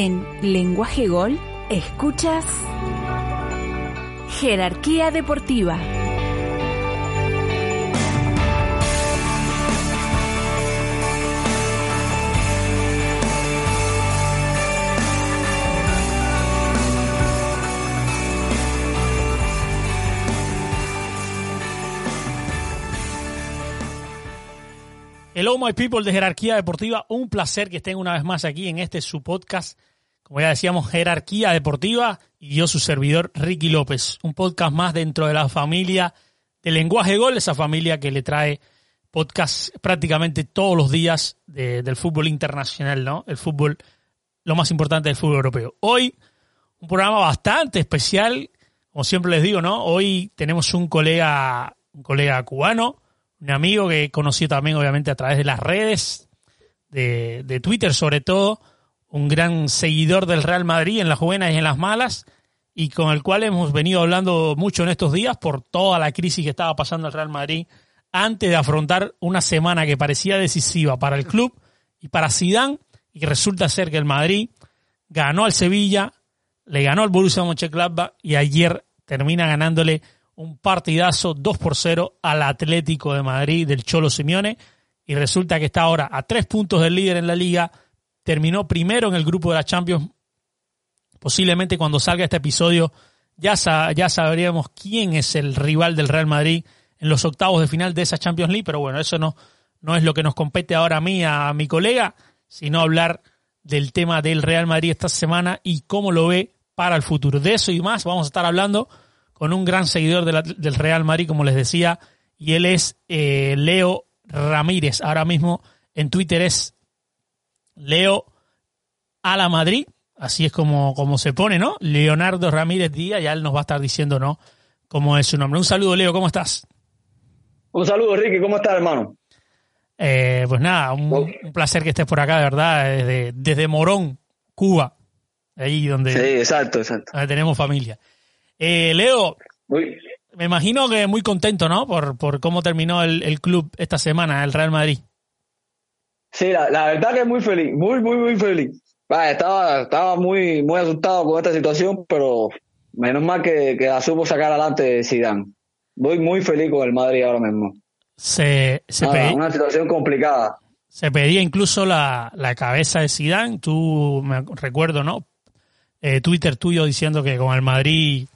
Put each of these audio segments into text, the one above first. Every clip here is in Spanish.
En Lenguaje Gol, escuchas Jerarquía Deportiva. Hello, my people de Jerarquía Deportiva. Un placer que estén una vez más aquí en este su podcast. Como ya decíamos, Jerarquía Deportiva y yo, su servidor, Ricky López. Un podcast más dentro de la familia de Lenguaje Gol, esa familia que le trae podcast prácticamente todos los días de- del fútbol internacional, ¿no? El fútbol, lo más importante del fútbol europeo. Hoy, un programa bastante especial. Como siempre les digo, ¿no? Hoy tenemos un colega, un colega cubano, un amigo que conocí también, obviamente, a través de las redes, de, de Twitter sobre todo, un gran seguidor del Real Madrid en las buenas y en las malas, y con el cual hemos venido hablando mucho en estos días por toda la crisis que estaba pasando el Real Madrid antes de afrontar una semana que parecía decisiva para el club y para Zidane, y resulta ser que el Madrid ganó al Sevilla, le ganó al Borussia Mönchengladbach y ayer termina ganándole un partidazo 2 por 0 al Atlético de Madrid del Cholo Simeone y resulta que está ahora a tres puntos del líder en la liga, terminó primero en el grupo de la Champions. Posiblemente cuando salga este episodio ya, ya sabríamos quién es el rival del Real Madrid en los octavos de final de esa Champions League, pero bueno, eso no, no es lo que nos compete ahora a mí, a mi colega, sino hablar del tema del Real Madrid esta semana y cómo lo ve para el futuro. De eso y más vamos a estar hablando con un gran seguidor del Real Madrid, como les decía, y él es eh, Leo Ramírez. Ahora mismo en Twitter es Leo a la Madrid, así es como, como se pone, ¿no? Leonardo Ramírez Díaz, ya él nos va a estar diciendo, ¿no? Cómo es su nombre. Un saludo, Leo, ¿cómo estás? Un saludo, Ricky. ¿Cómo estás, hermano? Eh, pues nada, un, un placer que estés por acá, de verdad, desde, desde Morón, Cuba, ahí donde, Sí, exacto, exacto. donde tenemos familia. Eh, Leo, me imagino que muy contento, ¿no? Por, por cómo terminó el, el club esta semana, el Real Madrid. Sí, la, la verdad que muy feliz, muy, muy, muy feliz. Estaba, estaba muy, muy asustado con esta situación, pero menos mal que, que la supo sacar adelante Zidane. Voy muy feliz con el Madrid ahora mismo. Se, se, Nada, pedí- una situación complicada. se pedía incluso la, la cabeza de Zidane. Tú, me recuerdo, ¿no? Eh, Twitter tuyo diciendo que con el Madrid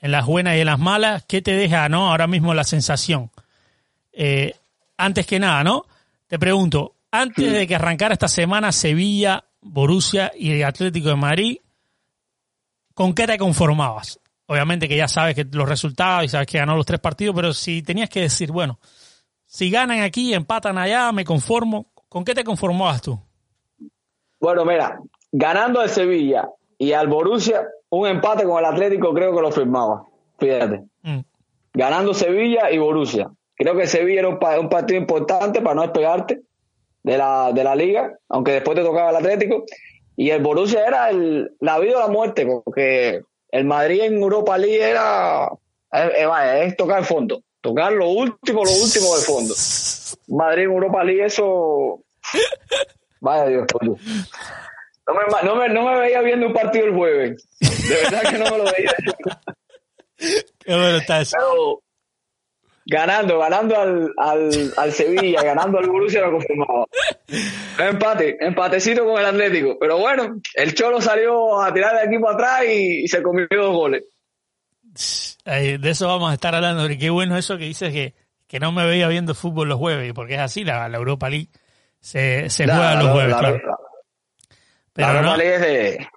en las buenas y en las malas, ¿qué te deja, no? Ahora mismo la sensación. Eh, antes que nada, ¿no? Te pregunto, antes de que arrancara esta semana Sevilla, Borussia y el Atlético de Madrid, ¿con qué te conformabas? Obviamente que ya sabes que los resultados y sabes que ganó los tres partidos, pero si tenías que decir, bueno, si ganan aquí, empatan allá, me conformo, ¿con qué te conformabas tú? Bueno, mira, ganando al Sevilla y al Borussia, un empate con el Atlético creo que lo firmaba. Fíjate. Mm, ganando Sevilla y Borussia. Creo que Sevilla era un, pa- un partido importante para no despegarte de la, de la liga, aunque después te tocaba el Atlético. Y el Borussia era el, la vida o la muerte, porque el Madrid en Europa League era, eh, eh, vaya, es tocar el fondo, tocar lo último, lo último del fondo. Madrid en Europa League, eso, vaya Dios, coño. No me, no, me, no me veía viendo un partido el jueves. De verdad que no me lo veía. Qué bueno está eso. Pero ganando, ganando al, al, al Sevilla, ganando al Borussia lo confirmaba. Empate, empatecito con el Atlético. Pero bueno, el Cholo salió a tirar de equipo atrás y, y se comió dos goles. De eso vamos a estar hablando, qué bueno eso que dices que, que no me veía viendo fútbol los jueves, porque es así, la, la Europa League se, se La- juega la- los jueves, la- claro. la- la Pero Europa no. League es de-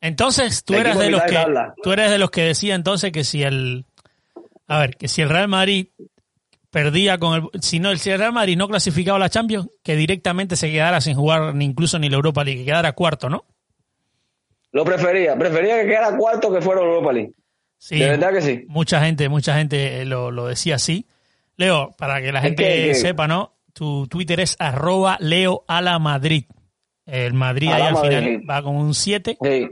Entonces, tú de eras de los que tú eres de los que decía entonces que si el a ver, que si el Real Madrid perdía con el. Si no, el Real Madrid no clasificaba a la Champions, que directamente se quedara sin jugar ni incluso ni la Europa League, que quedara cuarto, ¿no? Lo prefería, prefería que quedara cuarto que fuera Europa League. Sí, de verdad que sí. Mucha gente, mucha gente lo, lo decía así. Leo, para que la gente que- que- sepa, ¿no? Tu Twitter es arroba Leo a la Madrid. El Madrid ahí la al final va con un 7. Sí,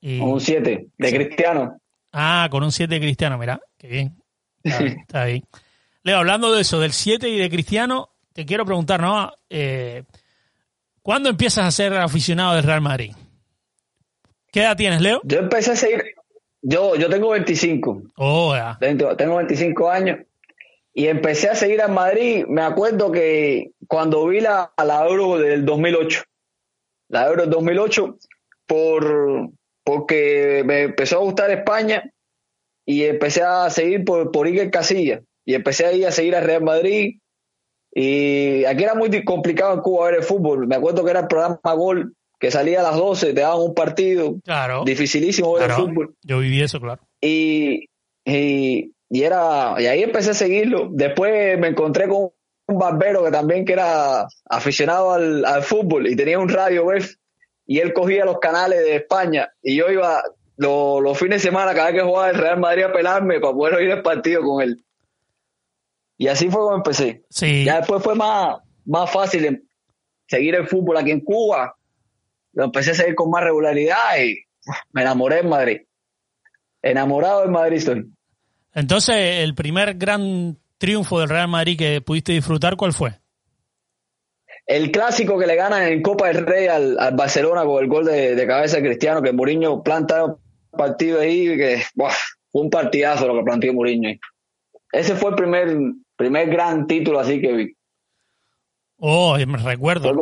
Y, un 7 de Cristiano. ah, con un 7 de Cristiano, mira, qué bien. Está, bien. Leo, hablando de eso, del 7 y de Cristiano, te quiero preguntar, ¿no? Eh, ¿Cuándo empiezas a ser aficionado del Real Madrid? ¿Qué edad tienes, Leo? Yo empecé a seguir, yo, yo tengo 25, Oh, ya. tengo 25 años y empecé a seguir al Madrid. Me acuerdo que cuando vi la, la Euro del 2008, la Euro del 2008, por, porque me empezó a gustar España y empecé a seguir por, por Iker Casillas y empecé ahí a seguir al Real Madrid. Y aquí era muy complicado en Cuba ver el fútbol. Me acuerdo que era el programa Gol, que salía a las 12, te daban un partido. Claro. Dificilísimo ver claro. el fútbol Yo viví eso, claro. y, y, y era y ahí empecé a seguirlo después me encontré con un barbero que también que era aficionado al, al fútbol y tenía un radio web y él cogía los canales de España y yo iba lo- los fines de semana cada vez que jugaba el Real Madrid a pelarme para poder oír el partido con él. Y así fue como empecé. Sí. ya después fue más más fácil em- seguir el fútbol aquí en Cuba. Lo empecé a seguir con más regularidad y me enamoré en Madrid. Enamorado del Madrid estoy. Entonces, el primer gran triunfo del Real Madrid que pudiste disfrutar, ¿cuál fue? El clásico que le ganan en Copa del Rey al, al Barcelona con el gol de, de cabeza de Cristiano, que Mourinho planta partido ahí, que buah, fue un partidazo lo que planteó Mourinho. Ese fue el primer, primer gran título así que vi. Oh, me recuerdo.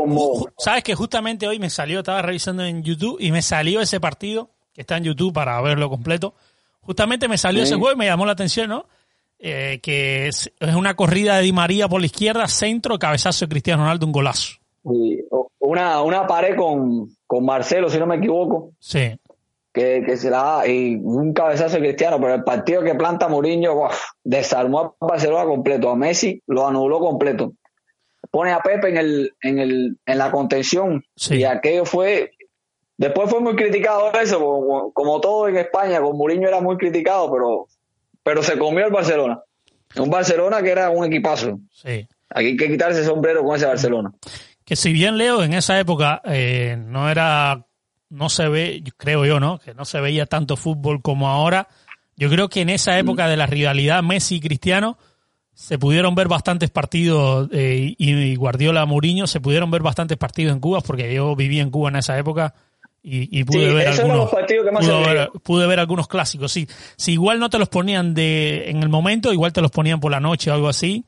Sabes que justamente hoy me salió, estaba revisando en YouTube y me salió ese partido, que está en YouTube para verlo completo. Justamente me salió Sí. ese juego y me llamó la atención, ¿no? Eh, que es, es una corrida de Di María por la izquierda, centro, cabezazo de Cristiano Ronaldo, un golazo. O- una, una pared con, con Marcelo, si no me equivoco, Sí, que, que se la da, y un cabezazo de Cristiano, pero el partido que planta Mourinho, desarmó a Barcelona completo, a Messi lo anuló completo. Pone a Pepe en el, en el, en la contención, Sí. y aquello fue, después fue muy criticado eso, como, como todo en España, con Mourinho era muy criticado, pero, pero se comió el Barcelona. Un Barcelona que era un equipazo. sí. Aquí hay que quitarse el sombrero con ese Barcelona. Que si bien Leo en esa época eh, no era, no se ve, creo yo, ¿no? Que no se veía tanto fútbol como ahora. Yo creo que en esa época de la rivalidad Messi y Cristiano se pudieron ver bastantes partidos eh, y, Guardiola Mourinho se pudieron ver bastantes partidos en Cuba porque yo viví en Cuba en esa época y, y pude Sí, ver algunos pude ver, pude ver algunos clásicos. Sí, si igual no te los ponían de en el momento, igual te los ponían por la noche o algo así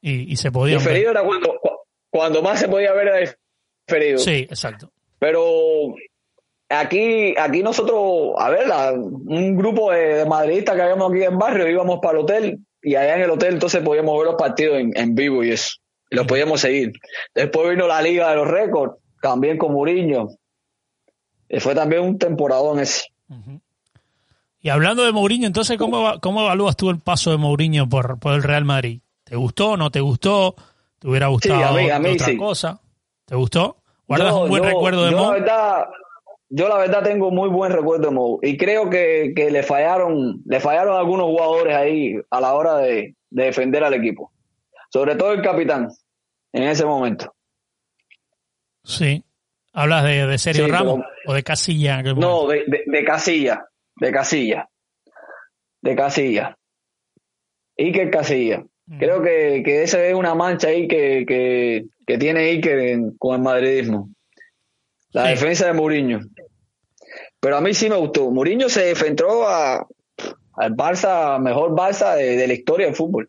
y, y se podían ver. Diferido era cuando, cu- cuando más se podía ver era diferido. Sí, exacto. Pero aquí, aquí nosotros, a ver, la- un grupo de, de madridistas que habíamos aquí en barrio, íbamos para el hotel y allá en el hotel entonces podíamos ver los partidos en, en vivo y eso. Y los podíamos seguir. Después vino la Liga de los Récords, también con Mourinho. Y fue también un temporadón ese. Y hablando de Mourinho, entonces, ¿cómo, cómo evalúas tú el paso de Mourinho por, por el Real Madrid? ¿Te gustó, no te gustó? ¿Te hubiera gustado a mí- a mí otra sí. cosa? ¿Te gustó? ¿Guardas Yo- un buen yo- recuerdo de yo Mo? La verdad, yo la verdad tengo muy buen recuerdo de Mo. Y creo que, que le fallaron, le fallaron algunos jugadores ahí a la hora de, de defender al equipo. Sobre todo el capitán, en ese momento. Sí. ¿Hablas de, de Sergio Sí, Ramos pero- o de Casilla? No, de, de Casilla, de Casilla, de Casilla. Iker Casilla. Mm. Creo que, que esa es una mancha ahí que, que, que tiene Iker en- con el madridismo. La Sí. defensa de Mourinho. Pero a mí sí me gustó. Mourinho se enfrentó a, al Barça, mejor Barça de, de la historia del fútbol.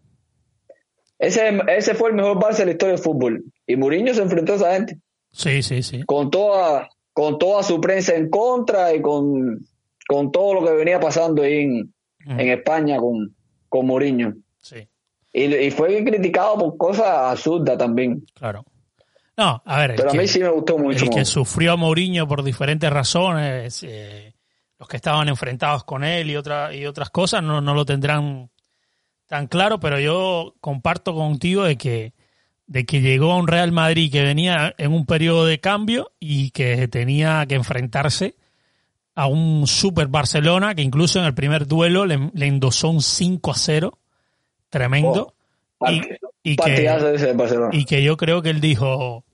Ese, ese fue el mejor Barça de la historia del fútbol. Y Mourinho se enfrentó a esa gente Sí, sí, sí. con toda, con toda su prensa en contra y con, con todo lo que venía pasando ahí en, Mm, en España con, con Mourinho. Sí, Y, y fue criticado por cosas absurdas también. claro. No, a ver, Pero a que- mí sí me gustó mucho. el que sufrió a Mourinho por diferentes razones, eh, los que estaban enfrentados con él y, otra, y otras cosas, no, no lo tendrán tan claro, pero yo comparto contigo de que, de que llegó a un Real Madrid que venía en un periodo de cambio y que tenía que enfrentarse a un Super Barcelona que incluso en el primer duelo le, le endosó un 5 a 0 tremendo. Oh, y, y que, ese Barcelona. y que yo creo que él dijo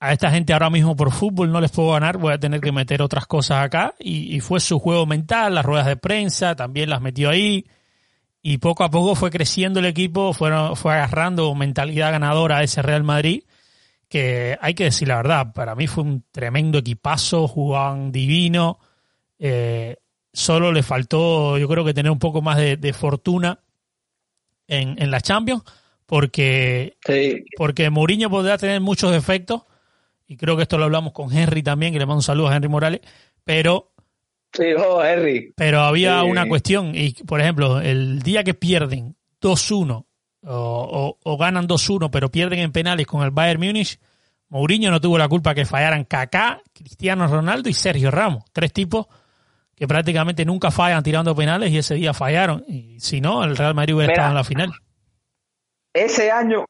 a esta gente ahora mismo por fútbol no les puedo ganar, voy a tener que meter otras cosas acá. Y, y fue su juego mental, las ruedas de prensa, también las metió ahí. Y poco a poco fue creciendo el equipo, fueron, fue agarrando mentalidad ganadora a ese Real Madrid, que hay que decir la verdad, para mí fue un tremendo equipazo, jugaban divino. Eh, solo le faltó, yo creo que tener un poco más de, de fortuna en, en la Champions, porque Sí. porque Mourinho podrá tener muchos defectos, y creo que esto lo hablamos con Henry también, que le mando un saludo a Henry Morales, pero, Sí, oh, Henry. pero había Sí. una cuestión, y por ejemplo, el día que pierden 2-1 o, o- o ganan 2-1, pero pierden en penales con el Bayern Múnich, Mourinho no tuvo la culpa que fallaran Kaká, Cristiano Ronaldo y Sergio Ramos, tres tipos que prácticamente nunca fallan tirando penales y ese día fallaron, y si no, el Real Madrid hubiera Mira. estado en la final. Ese año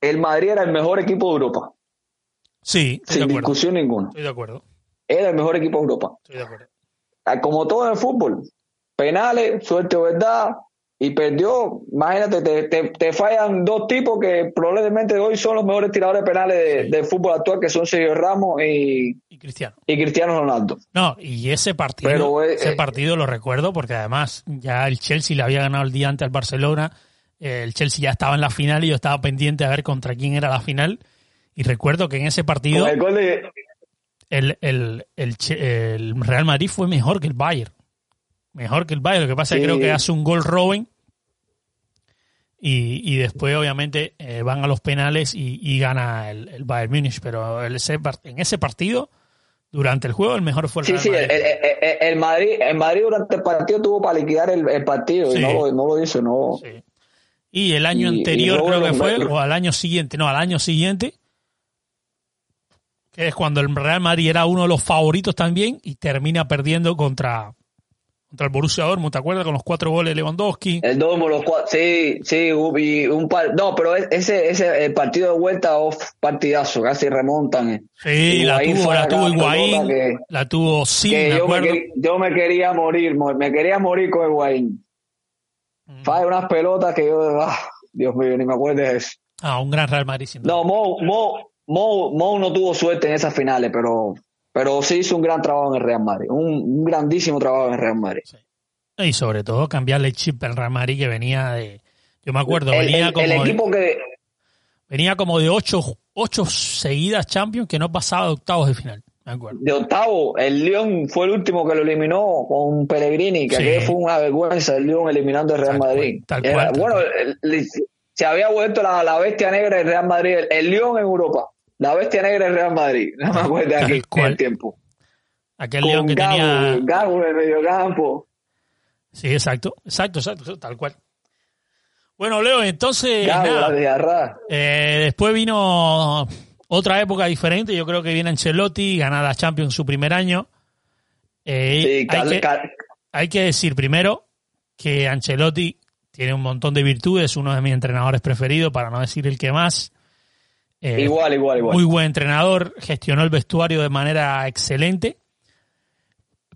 el Madrid era el mejor equipo de Europa, Sí, estoy de sin acuerdo. discusión ninguna. Estoy de acuerdo. Era el mejor equipo de Europa. Estoy de acuerdo. Ah, Como todo en el fútbol, penales, suerte o verdad, y perdió. Imagínate, te, te- te fallan dos tipos que probablemente hoy son los mejores tiradores penales de- Sí. del fútbol actual, que son Sergio Ramos y, Y Cristiano. y Cristiano Ronaldo. No, y ese partido, Pero, eh, ese eh, partido lo recuerdo porque además ya el Chelsea le había ganado el día antes al Barcelona, el Chelsea ya estaba en la final y yo estaba pendiente a ver contra quién era la final. Y recuerdo que en ese partido el de, el, el, el, Real Madrid fue mejor que el Bayern. Mejor que el Bayern. Lo que pasa es que Sí. creo que hace un gol Robin y, y después obviamente eh, van a los penales y, y gana el, el Bayern Múnich. Pero el- ese en ese partido, durante el juego, el mejor fue el Sí, Real sí, Madrid. el, el- Madrid, el Madrid durante el partido tuvo para liquidar el, partido Sí. y no lo, no lo hizo, no. Sí. Y el año y anterior creo que fue, o al año siguiente, no, al año siguiente, que es cuando el Real Madrid era uno de los favoritos también y termina perdiendo contra, contra el Borussia Dortmund, ¿te acuerdas? Con los cuatro goles de Lewandowski. El Domo, los cuatro, sí, sí, y un par, no, pero es- ese, ese el partido de vuelta, off, partidazo, casi remontan. eh. Sí, la tuvo, fue la tuvo Higuaín, que- la tuvo que me yo me, acuerdo. yo me quería morir, mo- me quería morir con Higuaín. Mm. Falla unas pelotas que yo, ah, Dios mío, ni me acuerdo de eso. Ah, un gran Real Madrid, sin. No, Mo, Mo, Mo, Mo no tuvo suerte en esas finales, pero, pero sí hizo un gran trabajo en el Real Madrid, un, un grandísimo trabajo en el Real Madrid. Y sobre todo cambiarle el chip al Real Madrid que venía de... Yo me acuerdo, El, venía el- como el de- equipo que, venía como de ocho, ocho seguidas Champions que no pasaba de octavos de final, de octavo, el León fue el último que lo eliminó con Pellegrini, que Sí. fue una vergüenza el León eliminando el Real Tal Madrid. Era- cual, bueno, cual. el- el- se había vuelto la, la bestia negra del Real Madrid, el, el León en Europa, la bestia negra del Real Madrid, no me acuerdo de Tal aquí en cual. el tiempo. Aquel Con León que Gago, tenía... Gago en el mediocampo. Sí, exacto, exacto, exacto, tal cual. Bueno, Leo, entonces, Gago, nada, de eh, después vino otra época diferente, yo creo que viene Ancelotti, gana la Champions su primer año. Eh, Sí, hay, que, hay que decir primero que Ancelotti tiene un montón de virtudes, uno de mis entrenadores preferidos, para no decir el que más. Eh, igual, igual, igual. muy buen entrenador, gestionó el vestuario de manera excelente,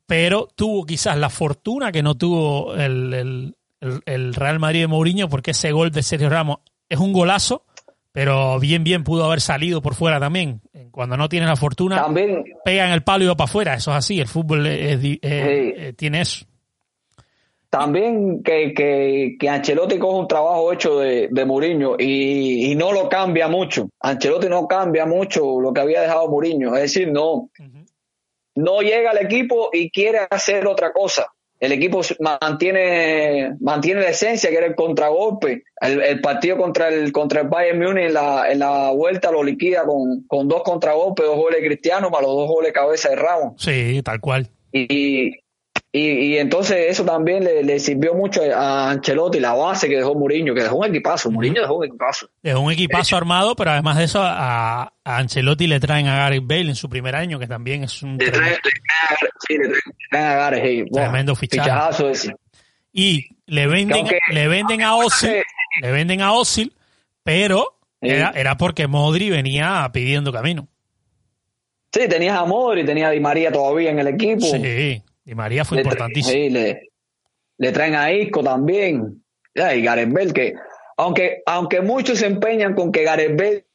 pero tuvo quizás la fortuna que no tuvo el, el- el- el Real Madrid de Mourinho, porque ese gol de Sergio Ramos es un golazo, pero bien, bien pudo haber salido por fuera también. Cuando no tienes la fortuna, También, pega en el palo y va para afuera, eso es así, el fútbol es- es di- Sí. eh, tiene eso. También que, que, que Ancelotti coge un trabajo hecho de, de Mourinho y, y no lo cambia mucho. Ancelotti no cambia mucho lo que había dejado Mourinho. Es decir, no, no llega al equipo y quiere hacer otra cosa. El equipo mantiene, mantiene la esencia, que era el contragolpe. El, el partido contra el, contra el Bayern Múnich en la, en la vuelta lo liquida con, con dos contragolpes, dos goles cristianos, más los dos goles cabeza de Ramos. Sí, tal cual. Y, y, y entonces eso también le, le sirvió mucho a Ancelotti, la base que dejó Mourinho, que dejó un equipazo. Mourinho dejó un equipazo. Es un equipazo armado, pero además de eso, a, a Ancelotti le traen a Gareth Bale en su primer año, que también es un Le traen, tremendo, le traen a- Gareth, sí. Buah, Tremendo fichaje. Fichajazo ese. Y le venden, le venden a Osil, le venden a Osil, pero Sí. era, era porque Modri venía pidiendo camino. Sí, tenías a Modri, tenía a Di María todavía en el equipo. Sí, Di María fue Le importantísimo. sí, le, le traen a Isco también. Ya, y Gareth Bale, que aunque, aunque muchos se empeñan con que Gareth Bale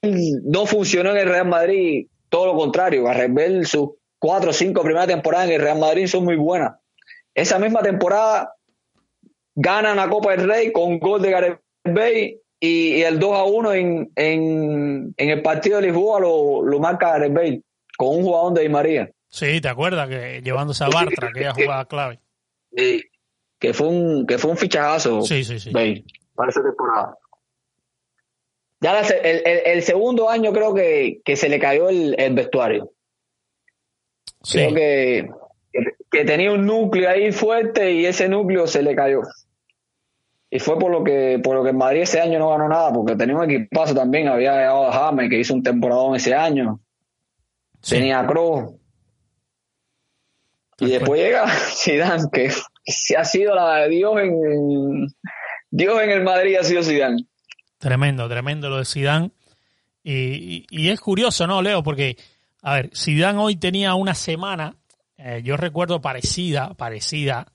no funcionó en el Real Madrid, todo lo contrario, Gareth Bale, sus cuatro o cinco primeras temporadas en el Real Madrid son muy buenas. Esa misma temporada ganan la Copa del Rey con gol de Gareth Bale y, y el 2 a 1 en, en, en el partido de Lisboa lo, lo marca Gareth Bale con un jugador de Di María. Sí, ¿te acuerdas? que Llevándose a Bartra, aquella jugada clave. Sí, que fue un que fue un fichajazo Sí, sí, sí. Para esa temporada ya la el, el- el segundo año creo que, que se le cayó el, el vestuario Sí. creo que, que- tenía un núcleo ahí fuerte y ese núcleo se le cayó y fue por lo que por lo que el Madrid ese año no ganó nada porque tenía un equipazo también había llegado a James que hizo un temporadón ese año Sí. tenía a Kroos y después llega Zidane que se ha sido la de Dios en, Dios en el Madrid ha sido Zidane Tremendo, tremendo lo de Zidane. Y, y- y es curioso, ¿no, Leo? Porque, a ver, Zidane hoy tenía una semana, eh, yo recuerdo parecida, parecida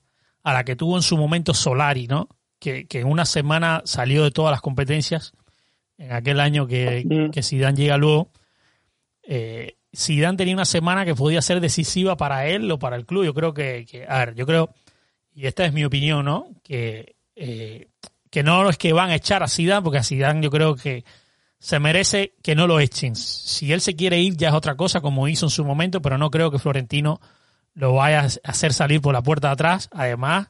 a la que tuvo en su momento Solari, ¿no? Que, que en una semana salió de todas las competencias, en aquel año que, Mm. que Zidane llega luego. Eh, Zidane tenía una semana que podía ser decisiva para él o para el club. Yo creo que, a ver, yo creo, y esta es mi opinión, ¿no? Que eh, que no es que van a echar a Zidane, porque a Zidane yo creo que se merece que no lo echen. Si él se quiere ir ya es otra cosa, como hizo en su momento, pero no creo que Florentino lo vaya a hacer salir por la puerta de atrás, además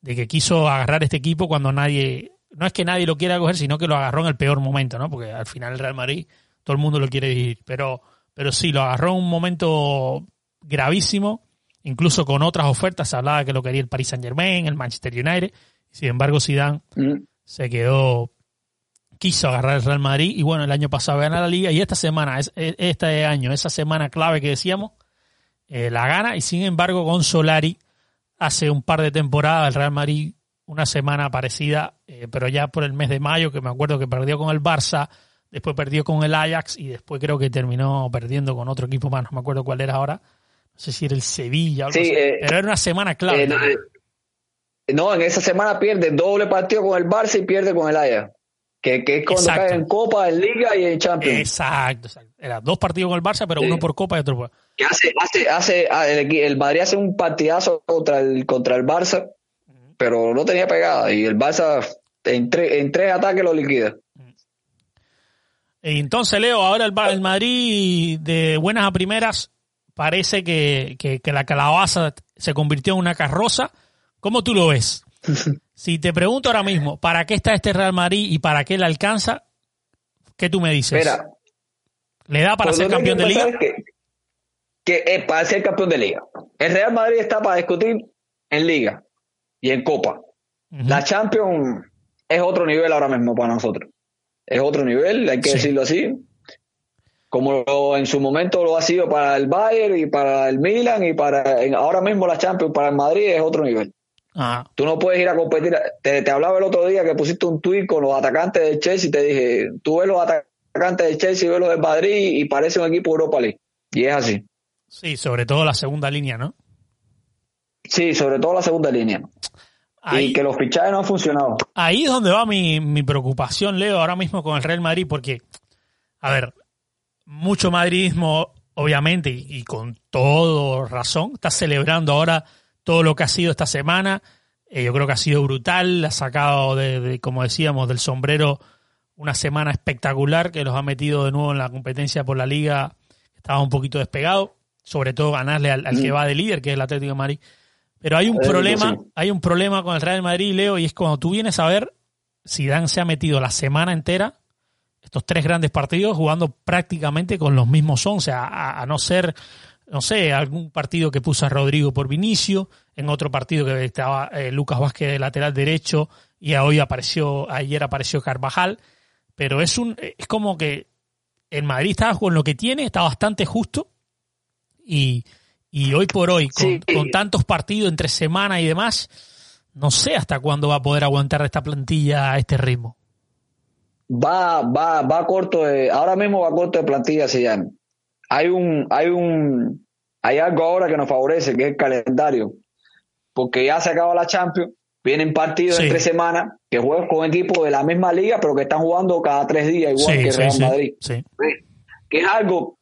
de que quiso agarrar este equipo cuando nadie, no es que nadie lo quiera coger, sino que lo agarró en el peor momento, ¿no? Porque al final el Real Madrid todo el mundo lo quiere dirigir, pero, pero sí, lo agarró en un momento gravísimo, incluso con otras ofertas, se hablaba que lo quería el Paris Saint Germain, el Manchester United, sin embargo Zidane Mm. se quedó, quiso agarrar el Real Madrid. Y bueno, el año pasado gana la liga y esta semana, es- es- este año, esa semana clave que decíamos, eh, la gana. Y sin embargo con Solari hace un par de temporadas el Real Madrid una semana parecida, eh, pero ya por el mes de mayo, que me acuerdo que perdió con el Barça, después perdió con el Ajax y después creo que terminó perdiendo con otro equipo más, no me acuerdo cuál era ahora, no sé si era el Sevilla o algo Sí, así, eh, pero era una semana clave. Eh, no, eh, no, en esa semana pierde doble partido con el Barça y pierde con el Ajax que, que es cuando Exacto. cae en Copa, en Liga y en Champions Exacto, exacto. Era dos partidos con el Barça, pero Sí. uno por Copa y otro por... que hace, hace, hace, ah, el Madrid hace un partidazo contra el, contra el Barça, pero no tenía pegada y el Barça en, tre- en tres ataques lo liquida. Y entonces, Leo, ahora el, el Madrid de buenas a primeras parece que, que- que la calabaza se convirtió en una carroza. ¿Cómo tú lo ves? Si te pregunto ahora mismo, ¿para qué está este Real Madrid y para qué le alcanza? ¿Qué tú me dices? Espera, ¿Le da para por ser campeón de liga? Que, que es para ser campeón de liga. El Real Madrid está para discutir en liga y en Copa. La Champions es otro nivel ahora mismo para nosotros. Es otro nivel, hay que Sí. decirlo así. Como lo- en su momento lo ha sido para el Bayern y para el Milan y para en- ahora mismo la Champions para el Madrid es otro nivel. Ah, Tú no puedes ir a competir. Te, te hablaba el otro día que pusiste un tuit con los atacantes del Chelsea y te dije, tú ves los atacantes del Chelsea y ves los del Madrid y parece un equipo Europa League. Y es así. sí, sobre todo la segunda línea, ¿no? Sí, sobre todo la segunda línea. Ahí, Y que los fichajes no han funcionado. ahí es donde va mi, mi preocupación, Leo, ahora mismo con el Real Madrid, porque, a ver, mucho madridismo, obviamente, y, y con todo razón, está celebrando ahora todo lo que ha sido esta semana. Eh, yo creo que ha sido brutal, ha sacado, de, de, como decíamos, del sombrero una semana espectacular que los ha metido de nuevo en la competencia por la liga. Estaba un poquito despegado, sobre todo ganarle al, al que va de líder, que es el Atlético de Madrid. Pero hay un Eh, problema, sí. hay un problema con el Real Madrid, Leo, y es cuando tú vienes a ver, Zidane se ha metido la semana entera, estos tres grandes partidos, jugando prácticamente con los mismos once, a, no ser, no sé, algún partido que puso a Rodrigo por Vinicio, en otro partido que estaba eh, Lucas Vázquez de lateral derecho, y hoy apareció, ayer apareció Carvajal, pero es un, es como que el Madrid está con lo que tiene, está bastante justo, y, y hoy por hoy, con, Sí. con tantos partidos entre semana y demás, no sé hasta cuándo va a poder aguantar esta plantilla a este ritmo. Va, va, va corto de, ahora mismo va corto de plantilla Zidane. Hay un, hay un, hay algo ahora que nos favorece, que es el calendario. Porque ya se acaba la Champions, vienen partidos Sí. entre semanas que juegan con equipos de la misma liga, pero que están jugando cada tres días, igual Sí, que Real sí, Madrid. que es algo.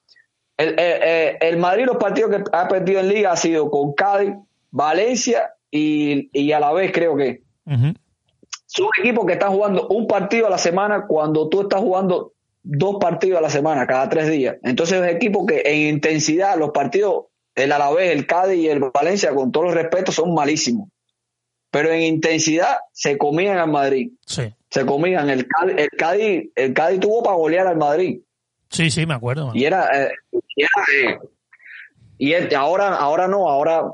El, el- el- el Madrid, los partidos que ha perdido en Liga ha sido con Cádiz, Valencia y, y a la vez creo que Ujú. son equipos que están jugando un partido a la semana cuando tú estás jugando dos partidos a la semana, cada tres días. Entonces, es equipos que en intensidad, los partidos, el Alavés, el Cádiz y el Valencia, con todos los respetos, son malísimos. Pero en intensidad se comían al Madrid. Sí, Se comían. El el Cádiz, el Cádiz tuvo para golear al Madrid. Sí, sí, me acuerdo. Y era, eh, y, era, eh, y ahora, ahora no, ahora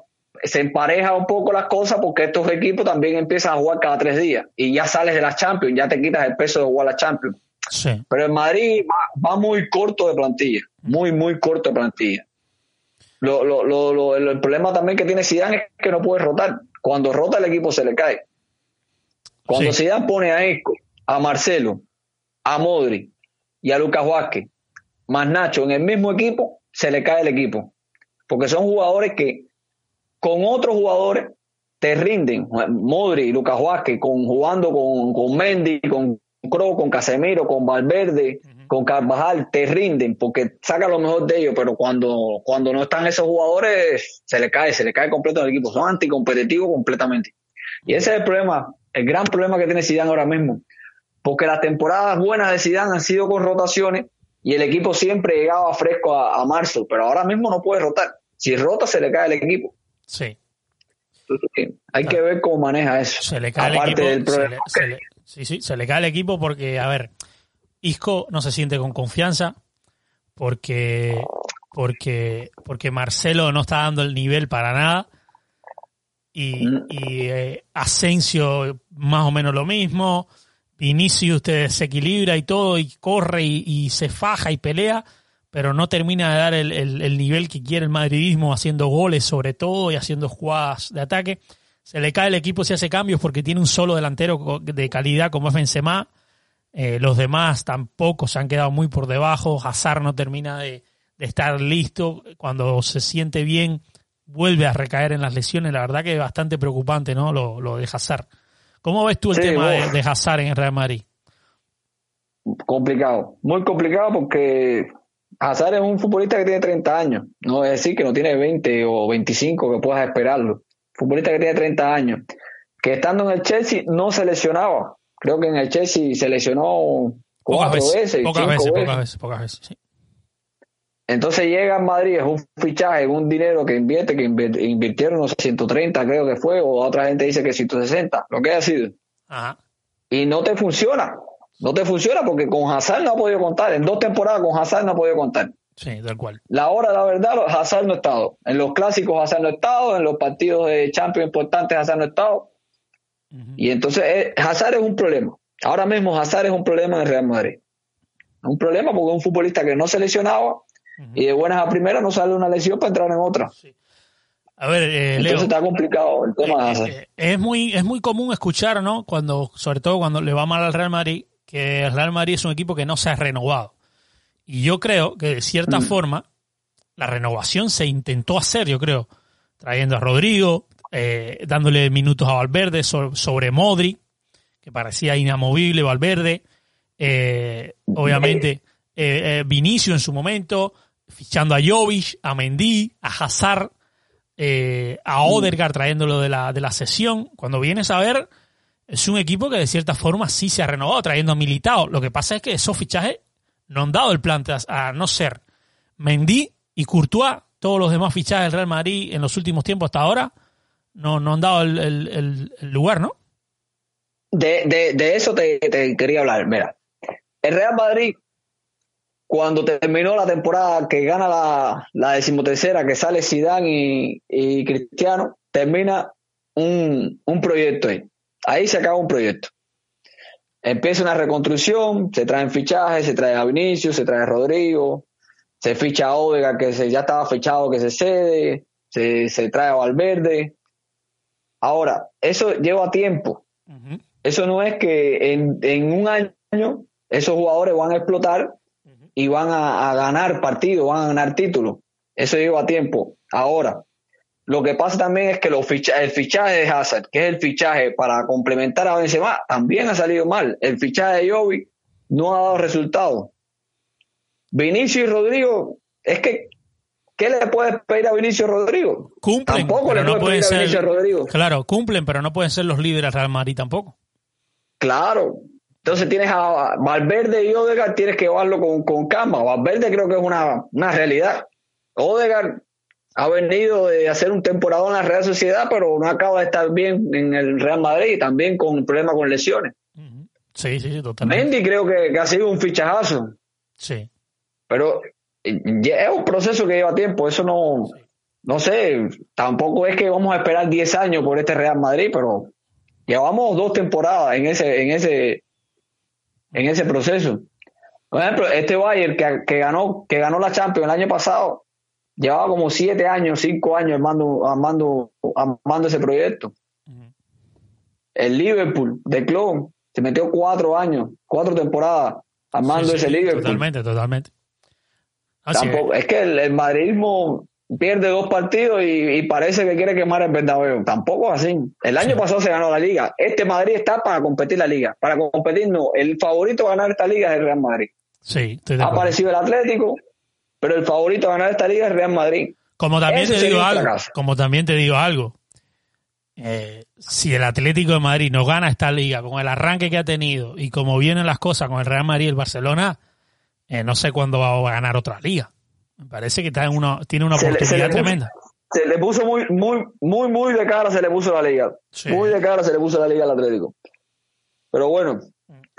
se empareja un poco las cosas porque estos equipos también empiezan a jugar cada tres días y ya sales de la Champions, ya te quitas el peso de jugar la Champions. Sí, Pero el Madrid va, va muy corto de plantilla, muy, muy corto de plantilla. Lo, lo, lo, lo- el problema también que tiene Zidane es que no puede rotar. Cuando rota el equipo se le cae. Cuando Sí. Zidane pone a Esco, a Marcelo, a Modri y a Lucas Vázquez, más Nacho en el mismo equipo, se le cae el equipo. Porque son jugadores que con otros jugadores te rinden. Modri y Lucas Vázquez con, jugando con, con Mendy, con Kroos, con Casemiro, con Valverde, con Carvajal, te rinden porque sacan lo mejor de ellos, pero cuando, cuando no están esos jugadores, se le cae, se le cae completo el equipo. Son anticompetitivos completamente. Y ese es el problema, el gran problema que tiene Zidane ahora mismo. Porque las temporadas buenas de Zidane han sido con rotaciones y el equipo siempre llegaba fresco a, a marzo, pero ahora mismo no puede rotar. Si rota, se le cae el equipo. sí. Hay que ver cómo maneja eso. Se le cae Aparte el del equipo. Se le, se le- sí, sí, se le cae el equipo porque, a ver, Isco no se siente con confianza porque, porque, porque Marcelo no está dando el nivel para nada. Y, Mm. y, eh, Asensio más o menos lo mismo. Vinicius te desequilibra y todo, y corre y, se faja y pelea, pero no termina de dar el, el- el nivel que quiere el madridismo, haciendo goles sobre todo y haciendo jugadas de ataque. Se le cae el equipo si hace cambios porque tiene un solo delantero de calidad como es Benzema. Eh, los demás tampoco se han quedado muy por debajo. Hazard no termina de, de estar listo. Cuando se siente bien, vuelve a recaer en las lesiones. La verdad que es bastante preocupante, ¿no? Lo, lo de Hazard. ¿Cómo ves tú el Sí, tema de, de Hazard en el Real Madrid? complicado, muy complicado porque Hazard es un futbolista que tiene 30 años, no es decir que no tiene 20 o 25 que puedas esperarlo. Futbolista que tiene 30 años, que estando en el Chelsea no se lesionaba. Creo que en el Chelsea se lesionó Pocas veces, veces, pocas veces, veces. pocas veces, pocas veces. sí. Entonces llega a Madrid, es un fichaje, es un dinero que invierte, que invi- invirtieron unos 130 creo que fue, o otra gente dice que 160, lo que haya sido. Ajá. y no te funciona. No te funciona porque con Hazard no ha podido contar. En dos temporadas con Hazard no ha podido contar. Sí, tal cual. La hora, la verdad, Hazard no ha estado. En los clásicos Hazard no ha estado, en los partidos de Champions importantes Hazard no ha estado. Y entonces eh, Hazard es un problema. Ahora mismo Hazard es un problema en el Real Madrid. Un problema porque es un futbolista que no se lesionaba y de buenas a primeras no sale una lesión para entrar en otra. A ver, eh, Leo. Entonces está complicado el tema. Eh, eh, es muy es muy común escuchar, ¿no? Cuando sobre todo cuando le va mal al Real Madrid, que el Real Madrid es un equipo que no se ha renovado. Y yo creo que de cierta Mm. forma la renovación se intentó hacer, yo creo, trayendo a Rodrigo, eh, dándole minutos a Valverde so- sobre Modri, que parecía inamovible Valverde, obviamente Vinicio en su momento, fichando a Jovic, a Mendy, a Hazard, eh, a Odegaard trayéndolo de la, de la sesión. Cuando vienes a ver, es un equipo que de cierta forma sí se ha renovado, trayendo a Militao. Lo que pasa es que esos fichajes no han dado el plante a, a no ser Mendy y Courtois, todos los demás fichajes del Real Madrid en los últimos tiempos hasta ahora, no, no han dado el, el- el- el lugar, ¿no? De, de, de eso te, te quería hablar. Mira, el Real Madrid, cuando terminó la temporada que gana la, la decimotercera, que sale Zidane y, y Cristiano, termina un, un proyecto ahí. Ahí se acaba un proyecto. Empieza una reconstrucción, se traen fichajes, se trae a Vinicius, se trae a Rodrigo, se ficha a Odegaard, que se, ya estaba fichado que se cede, se, se trae a Valverde, Ahora, eso lleva tiempo. Eso no es que en, en un año esos jugadores van a explotar y van a, a ganar partidos, van a ganar títulos. Eso lleva tiempo. Ahora, lo que pasa también es que los ficha- el fichaje de Hazard, que es el fichaje para complementar a Benzema, también ha salido mal. El fichaje de Jovi no ha dado resultados. Vinicio y Rodrigo, es que, ¿qué le puedes pedir a Vinicio y Rodrigo? Cumplen, Tampoco pero le no pueden pedir a Vinicio y ser. Rodrigo. Claro, cumplen, pero no pueden ser los líderes Real Madrid tampoco. Claro. Entonces tienes a Valverde y Odegaard, tienes que llevarlo con, con calma. Valverde creo que es una, una realidad. Odegaard ha venido de hacer un temporada en la Real Sociedad, pero no acaba de estar bien en el Real Madrid y también con problemas con lesiones. Sí, sí, sí, totalmente. Mendy creo que, que ha sido un fichajazo, Sí. pero eh, es un proceso que lleva tiempo. Eso no, no sé, tampoco es que vamos a esperar 10 años por este Real Madrid, pero llevamos dos temporadas en ese, en ese, en ese proceso. Por ejemplo, este Bayern que, que ganó, que ganó la Champions el año pasado, llevaba como siete años, cinco años armando, armando, armando ese proyecto. El Liverpool de Klopp se metió cuatro años, cuatro temporadas armando Sí, ese Liverpool. Totalmente, totalmente. Así es. Tampoco, es que el, el madridismo pierde dos partidos y, y parece que quiere quemar el Bernabéu. Tampoco es así. El año Sí. pasado se ganó la liga. Este Madrid está para competir la liga. Para competir no. El favorito a ganar esta liga es el Real Madrid. Sí, Ha aparecido el Atlético, pero el favorito a ganar esta liga es el Real Madrid. Como también Ese te digo algo, como también te digo algo, eh, si el Atlético de Madrid no gana esta liga con el arranque que ha tenido y como vienen las cosas con el Real Madrid y el Barcelona, eh, no sé cuándo va a ganar otra liga. Me parece que está en una, tiene una Se le- se oportunidad le puso- tremenda. Se le puso muy, muy, muy, muy de cara, se le puso la liga. Sí. Muy de cara se le puso la liga al Atlético. Pero bueno,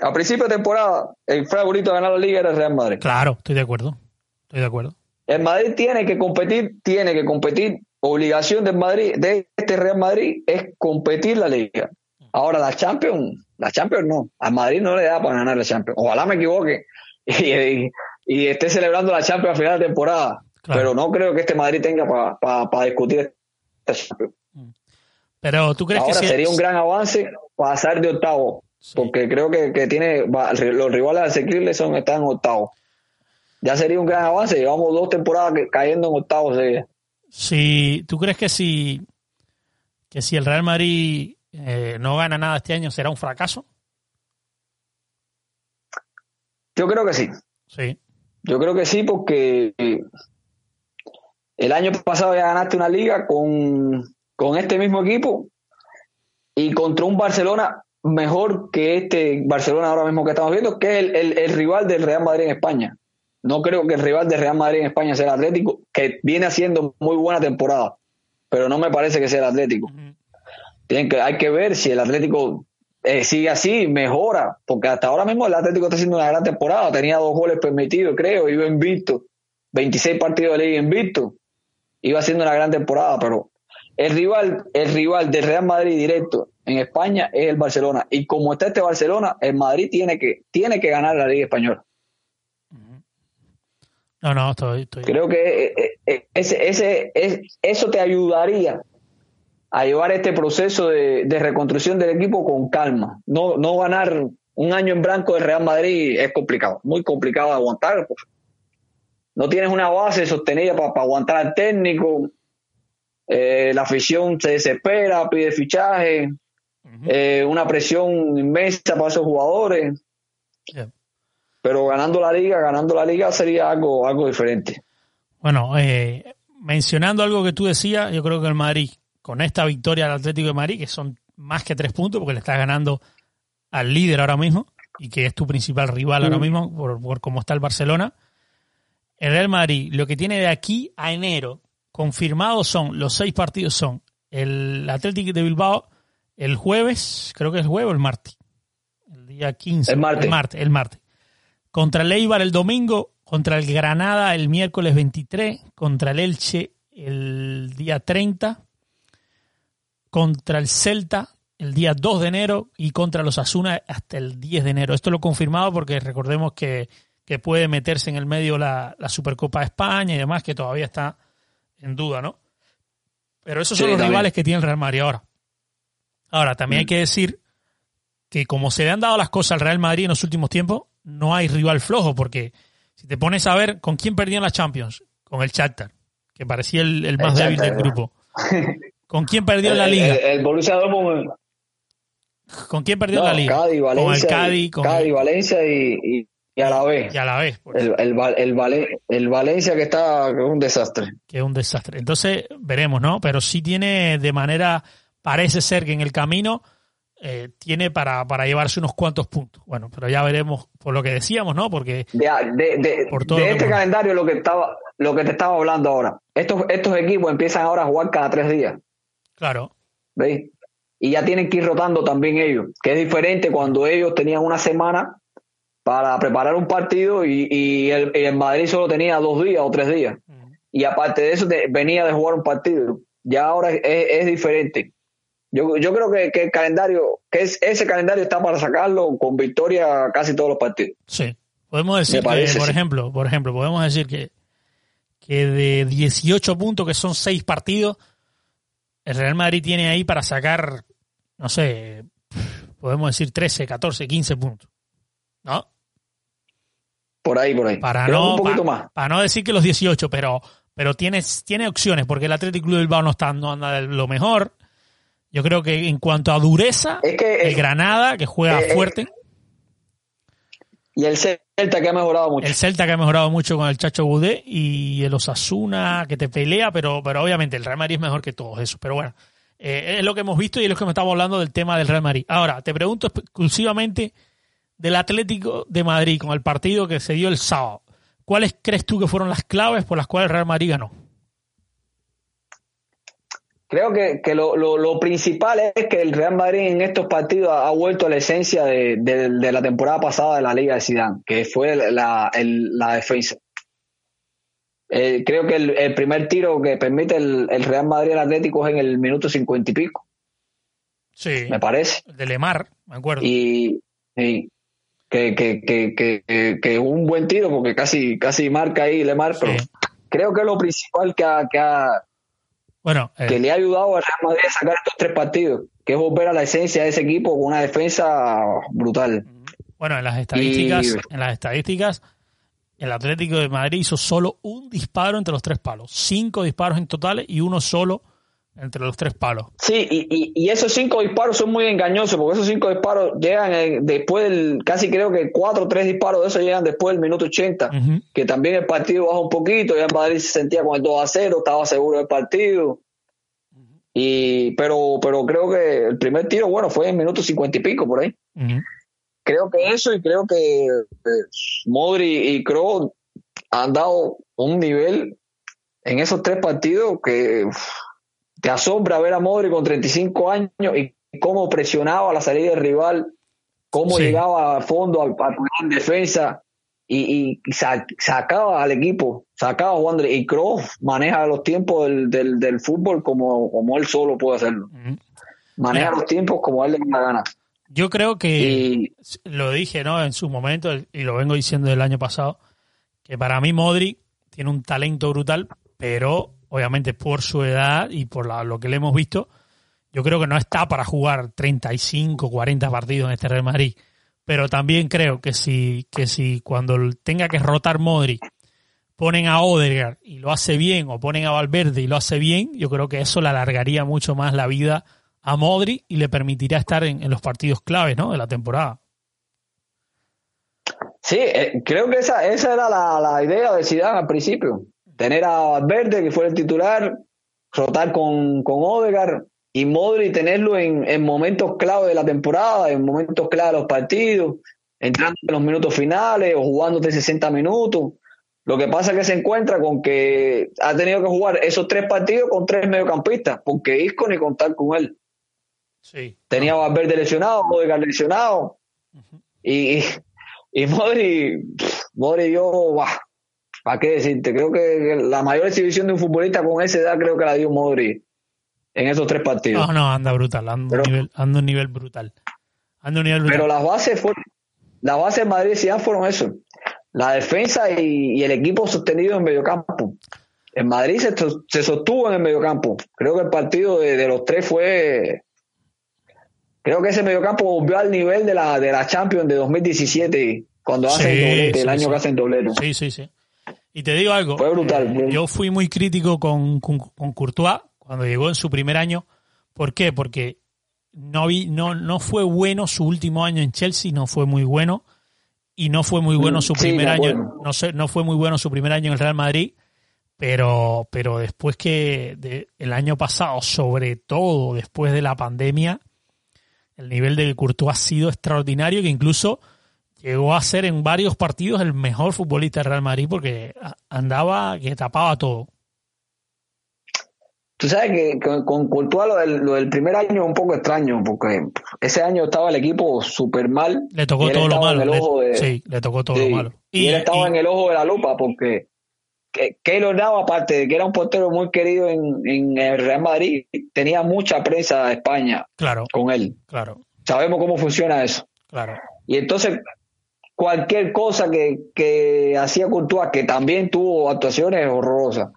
a principio de temporada, el favorito a ganar la liga era el Real Madrid. Claro, estoy de acuerdo. Estoy de acuerdo. El Madrid tiene que competir, tiene que competir. Obligación del Madrid, de este Real Madrid, es competir la liga. Ahora la Champions, la Champions no. Al Madrid no le da para ganar la Champions. Ojalá me equivoque y, y- y esté celebrando la Champions a final de temporada. Claro. Pero no creo que este Madrid tenga para discutir esta Champions. Pero tú crees Ahora que si, sería un gran avance pasar de octavo, Sí. porque creo que, que tiene va- los rivales asequibles son están en octavo. Ya sería un gran avance. Llevamos dos temporadas cayendo en octavos de si tú crees que si que si el Real Madrid eh, no gana nada este año será un fracaso? Yo creo que sí. Sí. Yo creo que sí, porque el año pasado ya ganaste una liga con, con este mismo equipo y contra un Barcelona mejor que este Barcelona ahora mismo que estamos viendo, que es el, el- el rival del Real Madrid en España. No creo que el rival del Real Madrid en España sea el Atlético, que viene haciendo muy buena temporada, pero no me parece que sea el Atlético. Tienen que, hay que ver si el Atlético eh, sigue así, mejora, porque hasta ahora mismo el Atlético está haciendo una gran temporada, tenía dos goles permitidos, creo, iba invicto, 26 partidos de liga invicto, iba haciendo una gran temporada, pero el rival, el rival del Real Madrid directo en España es el Barcelona, y como está este Barcelona, el Madrid tiene que, tiene que ganar la Liga Española. No, no, estoy, estoy- Creo que eh, eh, ese, ese, es- eso te ayudaría a llevar este proceso de, de reconstrucción del equipo con calma. No, no ganar un año en blanco del Real Madrid es complicado, muy complicado de aguantar. pues. No tienes una base sostenida para aguantar al técnico. Eh, la afición se desespera, pide fichaje, eh, una presión inmensa para esos jugadores. Yeah. Pero ganando la liga, ganando la liga sería algo, algo diferente. Bueno, eh, mencionando algo que tú decías, yo creo que el Madrid, con esta victoria del Atlético de Madrid, que son más que tres puntos, porque le estás ganando al líder ahora mismo, y que es tu principal rival ahora Mm. mismo, por, por cómo está el Barcelona, el Real Madrid, lo que tiene de aquí a enero, confirmados son, los seis partidos son el Atlético de Bilbao el jueves, creo que es el jueves o el martes, el día 15. El martes. El martes, el martes. Contra el Eibar el domingo, contra el Granada el miércoles 23, contra el Elche el día 30, contra el Celta el día 2 de enero y contra los Asuna hasta el 10 de enero. Esto lo he confirmado porque recordemos que, que puede meterse en el medio la, la Supercopa de España y demás, que todavía está en duda, ¿no? Pero esos son los también. rivales que tiene el Real Madrid ahora. Ahora, también hay que decir que como se le han dado las cosas al Real Madrid en los últimos tiempos, no hay rival flojo, porque si te pones a ver con quién perdían las Champions, con el Shakhtar, que parecía el, más débil del grupo. ¿Con quién perdió la liga? El, Borussia Dortmund. ¿Con quién perdió la liga? Cádiz, Valencia, con el Cádiz, con Cádiz, Valencia y, y, a la vez. Y a la vez. El, el, el, Valencia que está que es un desastre. Que es un desastre. Entonces, veremos, ¿no? Pero sí tiene de manera, parece ser que en el camino eh, tiene para, para llevarse unos cuantos puntos. Bueno, pero ya veremos por lo que decíamos, ¿no? Porque de, de, de este calendario lo que estaba lo que te estaba hablando ahora. Estos, estos equipos empiezan ahora a jugar cada tres días. Claro. ¿Veis? Y ya tienen que ir rotando también ellos, que es diferente cuando ellos tenían una semana para preparar un partido y, y, el, Madrid solo tenía dos días o tres días. Y aparte de eso venía de jugar un partido. Ya ahora es, es diferente. Yo, yo creo que, que, el calendario, que es, ese calendario está para sacarlo con victoria casi todos los partidos. Sí. Podemos decir que, por ejemplo, por ejemplo, podemos decir que, que de 18 puntos, que son 6 partidos, el Real Madrid tiene ahí para sacar, no sé, podemos decir 13, 14, 15 puntos. ¿No? Por ahí, por ahí. Para, no, para, no decir que los 18, pero, pero tiene, tiene opciones, porque el Atlético Club Bilbao no, está, no anda de lo mejor. Yo creo que en cuanto a dureza, el Granada, que juega eh, eh, fuerte. Y el Celta que ha mejorado mucho. El Celta que ha mejorado mucho con el Chacho Budé y el Osasuna que te pelea, pero, pero obviamente el Real Madrid es mejor que todos esos. Pero bueno, eh, es lo que hemos visto y es lo que me estamos hablando del tema del Real Madrid. Ahora, te pregunto exclusivamente del Atlético de Madrid con el partido que se dio el sábado. ¿Cuáles crees tú que fueron las claves por las cuales el Real Madrid ganó? Creo que, que lo, lo, principal es que el Real Madrid en estos partidos ha, vuelto a la esencia de, de, la temporada pasada de la Liga de Zidane, que fue la, la defensa. Eh, creo que el, primer tiro que permite el, el, Real Madrid al Atlético es en el minuto cincuenta y pico. Sí. Me parece. El de Lemar, me acuerdo. Y, que, que, que, que, que, un buen tiro porque casi, casi marca ahí Lemar, pero creo que lo principal que ha, que ha, bueno, que eh, le ha ayudado al Real Madrid a sacar estos tres partidos, que es volver a la esencia de ese equipo con una defensa brutal. Bueno, en las estadísticas, en las estadísticas, el Atlético de Madrid hizo solo un disparo entre los tres palos, cinco disparos en total y uno solo entre los tres palos. Sí, y, y, esos cinco disparos son muy engañosos, porque esos cinco disparos llegan después del, casi creo que cuatro o tres disparos de esos llegan después del minuto 80, que también el partido baja un poquito, ya el Madrid se sentía con el 2 a 0, estaba seguro del partido. Y, pero, pero creo que el primer tiro, bueno, fue en minuto cincuenta y pico por ahí. Creo que eso y creo que pues, Modri y Kroos han dado un nivel en esos tres partidos que te asombra ver a Modri con 35 años y cómo presionaba la salida del rival, cómo llegaba a fondo al, en defensa y, sacaba al equipo, sacaba a Juan y Kroos maneja los tiempos del, del, fútbol como, como él solo puede hacerlo. Maneja los tiempos como él le da la gana. Yo creo que lo dije ¿no? en su momento y lo vengo diciendo el año pasado, que para mí Modri tiene un talento brutal, pero obviamente por su edad y por lo que le hemos visto, yo creo que no está para jugar 35, 40 partidos en este Real Madrid. Pero también creo que si, que si cuando tenga que rotar Modri ponen a Odegaard y lo hace bien, o ponen a Valverde y lo hace bien, yo creo que eso le alargaría mucho más la vida a Modri y le permitiría estar en, los partidos claves ¿no? de la temporada. Sí, eh, creo que esa, esa era la, la idea de Zidane al principio tener a Verde, que fue el titular, rotar con, con Odegaard y Modri tenerlo en, en, momentos clave de la temporada, en momentos clave de los partidos, entrando en los minutos finales o jugándote 60 minutos. Lo que pasa es que se encuentra con que ha tenido que jugar esos tres partidos con tres mediocampistas, porque Isco ni contar con él. Sí. Tenía a Valverde lesionado, Odegaard lesionado, y, y Modri, Modri yo, bah, ¿Para qué decirte? Creo que la mayor exhibición de un futbolista con esa edad creo que la dio Modri en esos tres partidos. No, no, anda brutal, anda, un, nivel, anda un nivel brutal. Anda un nivel brutal. Pero las bases fueron, las bases de Madrid ya fueron eso. La defensa y, el equipo sostenido en mediocampo. En Madrid se, se, sostuvo en el mediocampo. Creo que el partido de, los tres fue Creo que ese mediocampo volvió al nivel de la, de la Champions de 2017, cuando hacen Sí, doblete, el año sí. que hacen doblete. Sí, sí, sí. Y te digo algo. Fue brutal, eh, yo fui muy crítico con, con, con Courtois cuando llegó en su primer año. ¿Por qué? Porque no, vi, no, no fue bueno su último año en Chelsea, no fue muy bueno. Y no fue muy bueno Mm, su sí, primer me año. No, sé, no fue muy bueno su primer año en el Real Madrid. Pero, pero después que de- el año pasado, sobre todo después de la pandemia, el nivel de Courtois ha sido extraordinario, que incluso llegó a ser en varios partidos el mejor futbolista del Real Madrid porque andaba que tapaba todo. Tú sabes que con, con Courtois lo del, lo del primer año es un poco extraño, porque ese año estaba el equipo súper mal. Le tocó y todo lo malo. le- de- sí, le tocó todo Sí, lo malo. Y, él estaba en el ojo de la lupa porque que- Keylor Navas, aparte de que era un portero muy querido en, en el Real Madrid, tenía mucha prensa de España Claro, con él. claro, Sabemos cómo funciona eso. claro. Y entonces, cualquier cosa que, que hacía Courtois, que también tuvo actuaciones horrorosas,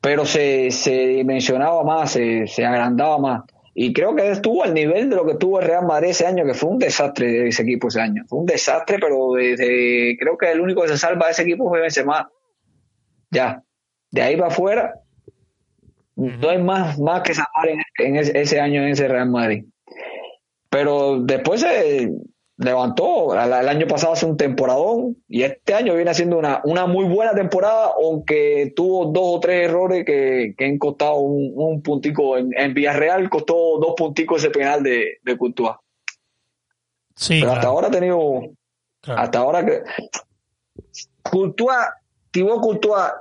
pero se, se dimensionaba más, se, se agrandaba más. Y creo que estuvo al nivel de lo que tuvo el Real Madrid ese año, que fue un desastre de ese equipo ese año. Fue un desastre, pero desde, creo que el único que se salva de ese equipo fue Benzema. Ya. De ahí para afuera, no hay más, más que salvar en, en ese, ese año en ese Real Madrid. Pero después se levantó. El, año pasado hace un temporadón y este año viene haciendo una, una muy buena temporada, aunque tuvo dos o tres errores que, que han costado un, un puntico. En, en Villarreal costó dos punticos ese penal de, de Courtois. Sí, Pero hasta ahora ha tenido claro. hasta ahora que Courtois, Thibaut Courtois,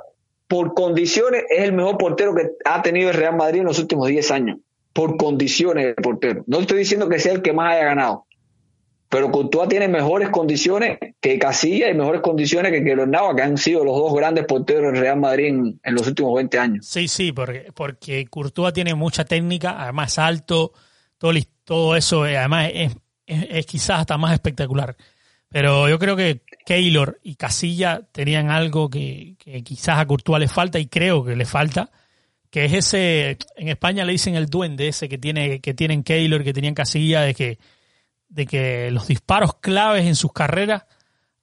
por condiciones, es el mejor portero que ha tenido el Real Madrid en los últimos 10 años. Por condiciones de portero. No estoy diciendo que sea el que más haya ganado. Pero Courtois tiene mejores condiciones que Casilla y mejores condiciones que Navas, que han sido los dos grandes porteros del Real Madrid en, en los últimos 20 años. Sí, sí, porque, porque Courtois tiene mucha técnica, además alto, todo, todo eso, eh, además es, es- es quizás hasta más espectacular. Pero yo creo que Keylor y Casilla tenían algo que, que quizás a Courtois le falta y creo que le falta, que es ese, en España le dicen el duende ese que tiene, que tienen Keylor, que tenían Casilla, de que, de que los disparos claves en sus carreras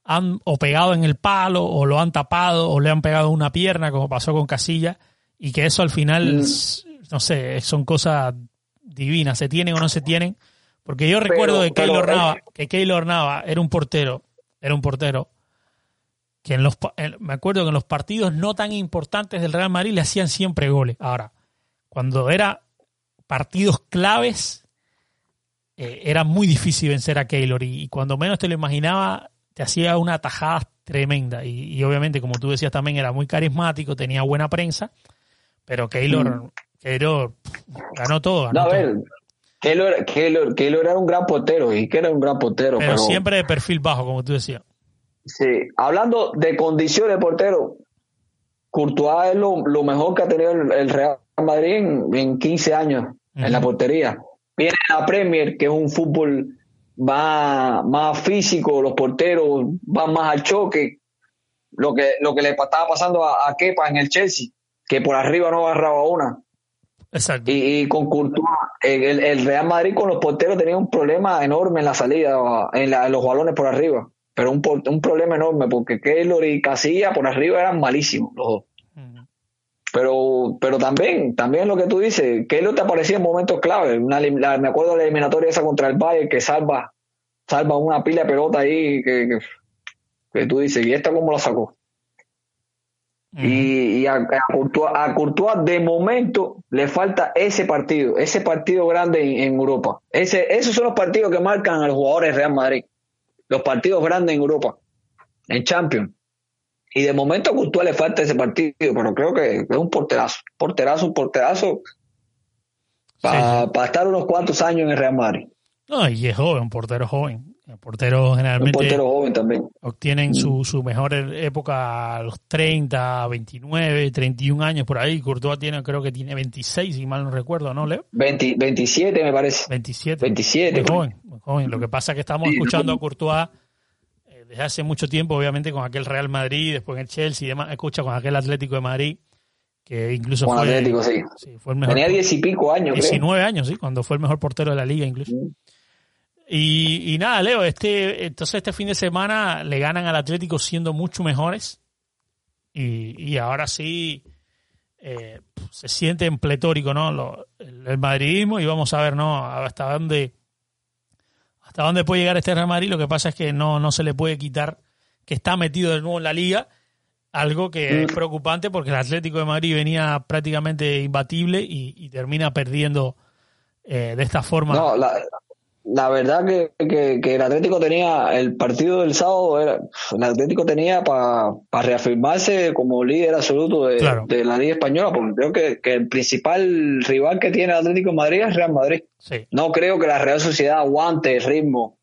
han o pegado en el palo o lo han tapado o le han pegado una pierna como pasó con Casilla y que eso al final Mm. no sé son cosas divinas se tienen o no se tienen porque yo recuerdo de pero, Keylor eh, Nava que Keylor Nava era un portero era un portero que en los en- me acuerdo que en los partidos no tan importantes del Real Madrid le hacían siempre goles ahora cuando era partidos claves eh, era muy difícil vencer a Keylor y, y cuando menos te lo imaginaba te hacía una tajada tremenda y, y obviamente como tú decías también era muy carismático tenía buena prensa pero Keylor, Keylor pff, ganó todo ganó No, a todo. ver, Keylor, Keylor- Keylor era un gran portero y que era un gran portero. pero pero siempre de perfil bajo como tú decías Sí, hablando de condiciones de portero, Courtois es lo, lo mejor que ha tenido el, el Real Madrid en, en 15 años en la portería. Viene la Premier, que es un fútbol más, más físico, los porteros van más al choque. Lo que, lo que le estaba pasando a, a Kepa en el Chelsea, que por arriba no agarraba una. exacto Y, y con Courtois, el, el Real Madrid con los porteros tenía un problema enorme en la salida, en, la- en los balones por arriba. Pero un, un problema enorme, porque Keylor y Casilla por arriba eran malísimos los dos. Pero, pero también, también lo que tú dices, Keylor te aparecía en momentos clave. Una la- me acuerdo de la eliminatoria esa contra el Bayern que salva, salva una pila de pelota ahí que, que, que tú dices, ¿y esta cómo la sacó? Y, y a, a Courtois, a Courtois, de momento le falta ese partido, ese partido grande en, en Europa. Ese, esos son los partidos que marcan a los jugadores Real Madrid. Los partidos grandes en Europa, en Champions. Y de momento a Courtois le falta ese partido, pero creo que es un porterazo, porterazo, un porterazo para Sí, estar unos cuantos años en el Real Madrid. no y es joven un portero joven el portero Un generalmente portero joven también. obtienen su, su mejor época a los 30, 29, 31 años por ahí. Courtois tiene, creo que tiene 26, si mal no recuerdo, ¿no, Leo? 20 27 me parece. 27. 27. Muy joven, muy joven. Lo que pasa es que estamos escuchando a Courtois desde hace mucho tiempo, obviamente con aquel Real Madrid, después en el Chelsea y demás. Escucha con aquel Atlético de Madrid, que incluso Con fue, Atlético, sí. sí, fue el mejor. Tenía diez y pico años, creo. 19 años, sí, cuando fue el mejor portero de la liga incluso. Y, y nada, Leo, este, entonces este fin de semana le ganan al Atlético siendo mucho mejores. Y, y ahora sí eh, se siente en pletórico, ¿no? Lo- el, el madridismo y vamos a ver, ¿no? Hasta dónde, hasta dónde puede llegar este Real Madrid. Lo que pasa es que no, no se le puede quitar que está metido de nuevo en la liga. Algo que es Mm. preocupante porque el Atlético de Madrid venía prácticamente imbatible y, y termina perdiendo eh, de esta forma. No, la, la verdad que, que, que el Atlético tenía, el partido del sábado, era, el Atlético tenía para reafirmarse como líder absoluto de, Claro. de la Liga Española, porque creo que, que el principal rival que tiene el Atlético de Madrid es Real Madrid. Sí. No creo que la Real Sociedad aguante el ritmo.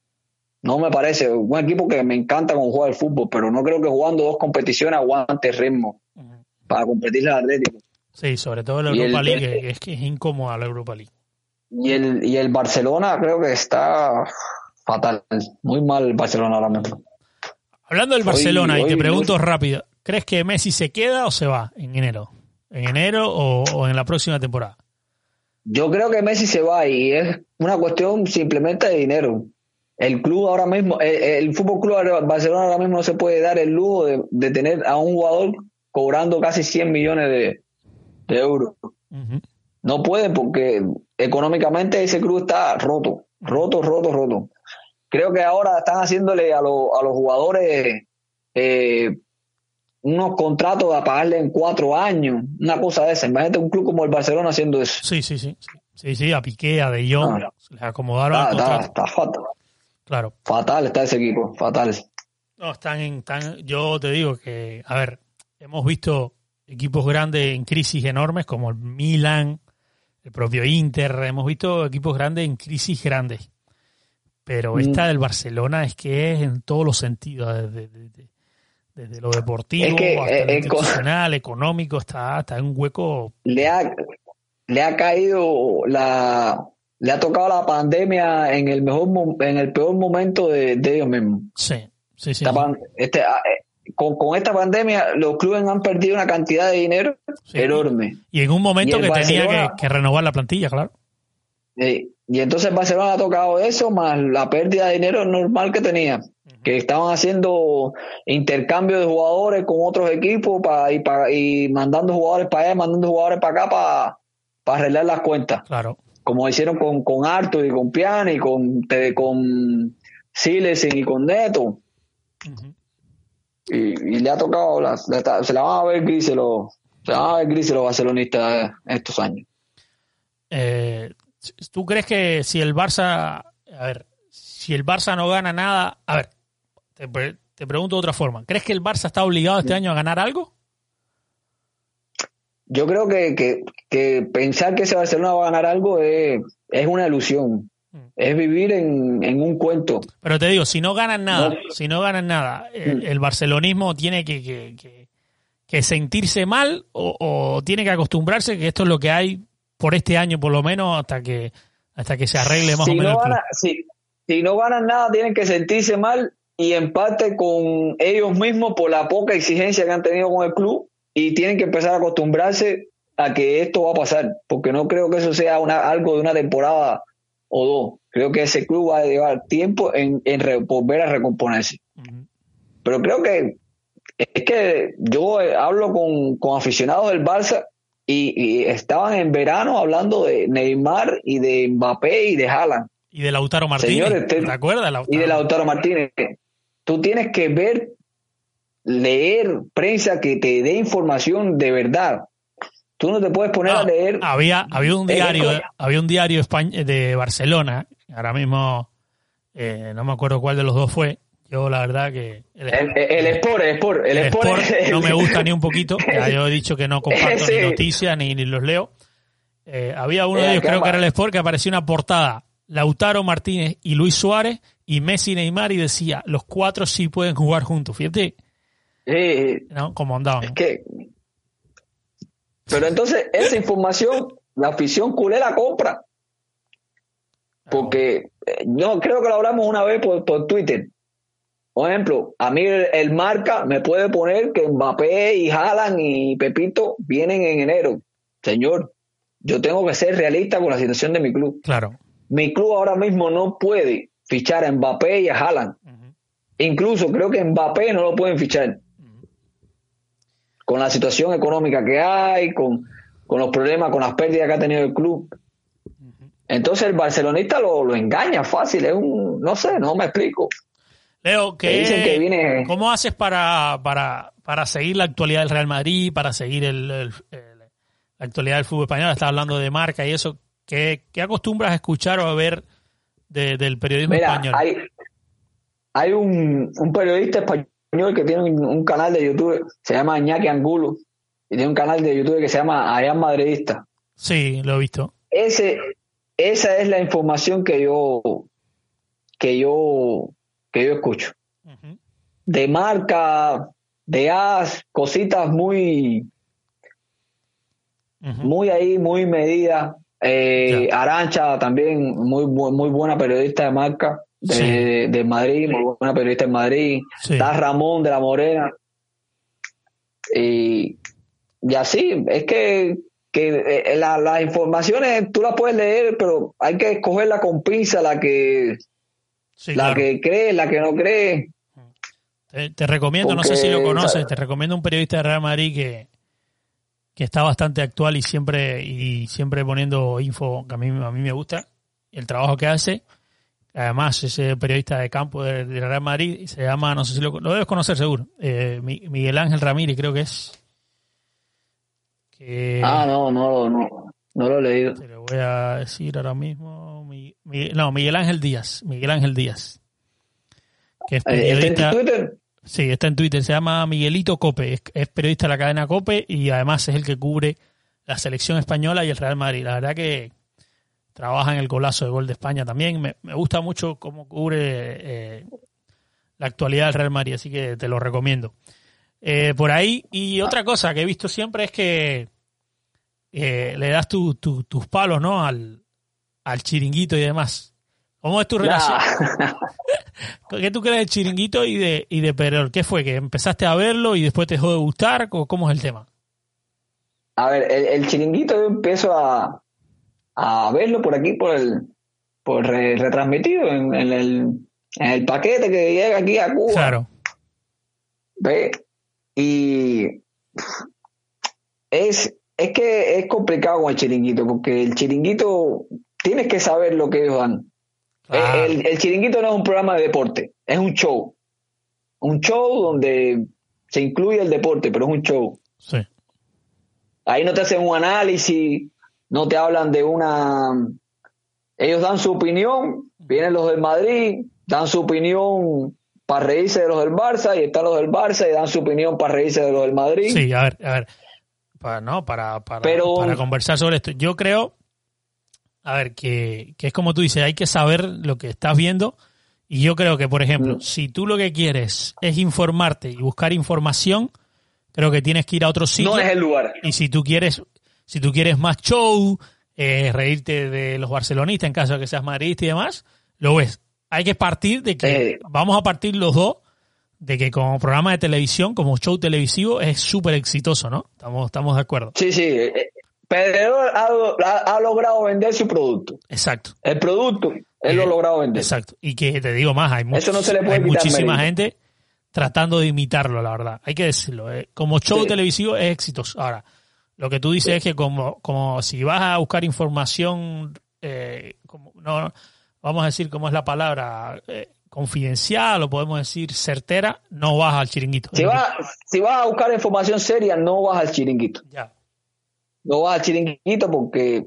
No me parece. Un equipo que me encanta con jugar el fútbol, pero no creo que jugando dos competiciones aguante el ritmo Ujú. para competirle al Atlético. Sí, sobre todo la Y Europa el- League, es que es incómoda la Europa League. Y el, y el Barcelona creo que está fatal. Muy mal el Barcelona ahora mismo. Hablando del Hoy- Barcelona, y te hoy- pregunto rápido, ¿crees que Messi se queda o se va en enero? ¿En enero o, o en la próxima temporada? Yo creo que Messi se va y es una cuestión simplemente de dinero. El club ahora mismo, el, el Fútbol Club Barcelona ahora mismo no se puede dar el lujo de, de tener a un jugador cobrando casi 100 millones de, de euros. No pueden porque económicamente ese club está roto, roto, roto, roto. Creo que ahora están haciéndole a, lo- a los jugadores eh, unos contratos a pagarle en cuatro años, una cosa de esa. Imagínate un club como el Barcelona haciendo eso. Sí, sí, sí. Sí, sí, a Piqué, a De Jong, Ah. se les acomodaron Está, el está- contrato. está fatal, Claro. fatal está ese equipo, fatal. No, están en, están, yo te digo que, a ver, hemos visto equipos grandes en crisis enormes como el Milan, el propio Inter, hemos visto equipos grandes en crisis grandes. Pero Mm. esta del Barcelona es que es en todos los sentidos, desde, desde- desde lo deportivo Es que, hasta eh, lo eh, económico, está, está en un hueco. Le ha, le ha caído la, le ha tocado la pandemia en el mejor, en el peor momento de, de ellos mismos. Sí, sí, sí. Esta sí. este, ah, eh, con, con esta pandemia, los clubes han perdido una cantidad de dinero Sí. enorme. Y en un momento que tenía que, renovar la plantilla, claro. Eh, y entonces Barcelona ha tocado eso, más la pérdida de dinero normal que tenía. Que estaban haciendo intercambio de jugadores con otros equipos pa- y, pa- y mandando jugadores para allá, mandando jugadores para acá para para arreglar las cuentas. Claro. Como hicieron con, con Arthur y con Piani, con, con Silesen y con Neto. Y, y le ha tocado, la- se la van a ver los, se la van a ver grises los barcelonistas estos años. Eh, ¿Tú crees que si el Barça, a ver, si el Barça no gana nada, a ver, te, pre- te pregunto de otra forma, ¿crees que el Barça está obligado este año a ganar algo? Yo creo que, que, que pensar que ese Barcelona va a ganar algo es, es una ilusión. Es vivir en, en un cuento. Pero te digo, si no ganan nada, No. si no ganan nada, Mm. el, el barcelonismo tiene que, que- que- que sentirse mal o, o tiene que acostumbrarse que esto es lo que hay por este año por lo menos hasta que hasta que se arregle más si, o menos no el si, si no ganan nada, tienen que sentirse mal y en parte con ellos mismos por la poca exigencia que han tenido con el club y tienen que empezar a acostumbrarse a que esto va a pasar, porque no creo que eso sea una, algo de una temporada o dos. Creo que ese club va a llevar tiempo en, en volver a recomponerse. Pero creo que es que yo eh, hablo con, con aficionados del Barça y, y estaban en verano hablando de Neymar y de Mbappé y de Haaland Y de Lautaro Martínez, Señores, te- ¿te acuerdas? Lautaro? y de Lautaro Martínez. Tú tienes que ver, leer prensa que te dé información de verdad. Tú no te puedes poner No, a leer. había, había un diario, había un diario de Barcelona, ahora mismo eh, no me acuerdo cuál de los dos fue. Yo la verdad que el, El, el Sport, el Sport, el, el Sport, Sport no me gusta ni un poquito. Ya yo he dicho que no comparto Sí. ni noticias ni, ni los leo. Eh, había uno Eh, de ellos, creo que era el Sport, que aparecía una portada. Lautaro Martínez y Luis Suárez y Messi Neymar y decía, los cuatro sí pueden jugar juntos. Fíjate, Sí, ¿no? Como andaban. es que. Pero entonces, esa información, la afición culé la compra. Porque eh, yo creo que lo hablamos una vez por, por Twitter. Por ejemplo, a mí el, el marca me puede poner que Mbappé y Haaland y Pepito vienen en enero. Señor, yo tengo que ser realista con la situación de mi club. Claro. Mi club ahora mismo no puede fichar a Mbappé y a Haaland. Incluso creo que Mbappé no lo pueden fichar. Con la situación económica que hay, con, con los problemas, con las pérdidas que ha tenido el club. Entonces el barcelonista lo, lo engaña fácil, es un, no sé, no me explico. Leo, dicen que viene- ¿cómo haces para, para, para seguir la actualidad del Real Madrid, para seguir el, el- el- la actualidad del fútbol español? Estás hablando de marca y eso. ¿Qué, qué acostumbras a escuchar o a ver de- del periodismo Mira, español? hay, hay un, un periodista español que tiene un, canal de YouTube, se llama Iñaki Angulo, y tiene un canal de YouTube que se llama Allá Madridista. Sí, lo he visto. Ese, esa es la información que yo, que yo, que yo escucho. De marca, de as, cositas muy, muy ahí, muy medidas. Eh, Arancha también, muy, muy buena periodista de marca de, Sí. de- de Madrid, muy buena periodista en Madrid. Sí. Está Ramón de la Morena. Y, y así, es que, que eh, la- las informaciones tú las puedes leer, pero hay que escogerla con pinza, la que, Sí, la claro. que cree, la que no cree. Te, te recomiendo, no sé si lo conoces, ¿sabes? te recomiendo un periodista de Real Madrid que, que está bastante actual y siempre y siempre poniendo info que a mí, a mí me gusta, el trabajo que hace. Además, ese periodista de campo de, de Real Madrid se llama, no sé si lo, lo debes conocer seguro, eh, Mi- Miguel Ángel Ramírez creo que es. Que, Ah, no, no, no, no lo he leído. Te lo voy a decir ahora mismo. Mi- Mi- no, Miguel Ángel Díaz. Miguel Ángel Díaz. Que es Eh, ¿está en periodista. Twitter? Sí, está en Twitter. Se llama Miguelito Cope. Es, es periodista de la cadena Cope y además es el que cubre la selección española y el Real Madrid. La verdad que trabaja en el golazo de gol de España también. Me, me gusta mucho cómo cubre eh, la actualidad del Real Madrid, así que te lo recomiendo. Eh, por ahí, y otra cosa que he visto siempre es que eh, le das tu- tu- tus palos, ¿no? Al, al chiringuito y demás. ¿Cómo es tu relación? Nah. ¿Qué tú crees del chiringuito y de, y de Perol? ¿Qué fue? ¿Que empezaste a verlo y después te dejó de gustar? ¿O ¿Cómo es el tema? A ver, el, el chiringuito yo empiezo a, a verlo por aquí, por el por re- retransmitido en, en el, en el paquete que llega aquí a Cuba. Claro. ¿Ve? Y es, es que es complicado con el chiringuito, porque el chiringuito tienes que saber lo que ellos dan. Claro. El, el chiringuito no es un programa de deporte, es un show. Un show donde se incluye el deporte, pero es un show. Sí. Ahí no te hacen un análisis, no te hablan de una... Ellos dan su opinión, vienen los del Madrid, dan su opinión para reírse de los del Barça y están los del Barça y dan su opinión para reírse de los del Madrid. Sí, a ver, a ver. Para, no, para, para, Pero- para conversar sobre esto. Yo creo, a ver, que, que es como tú dices, hay que saber lo que estás viendo. Y yo creo que, por ejemplo, Mm. si tú lo que quieres es informarte y buscar información, creo que tienes que ir a otro sitio. no es el lugar. Y si tú quieres, si tú quieres más show, eh, reírte de los barcelonistas en caso de que seas madridista y demás, lo ves. Hay que partir de que Eh. vamos a partir los dos de que como programa de televisión, como show televisivo, es súper exitoso, ¿no? Estamos, estamos de acuerdo. Sí, sí. eh, Pedro ha, ha- ha logrado vender su producto. Exacto. El producto, él lo ha logrado vender. Exacto. Y que te digo más, hay, Eso no se le puede hay quitar muchísima mérito. gente tratando de imitarlo, la verdad. Hay que decirlo. eh. Como show Sí. televisivo es exitoso. Ahora, lo que tú dices es que como, como si vas a buscar información, eh, como, no, vamos a decir cómo es la palabra, eh, confidencial o podemos decir certera, no vas al chiringuito. Si vas, si vas a buscar información seria, no vas al chiringuito. Ya. No vas al chiringuito porque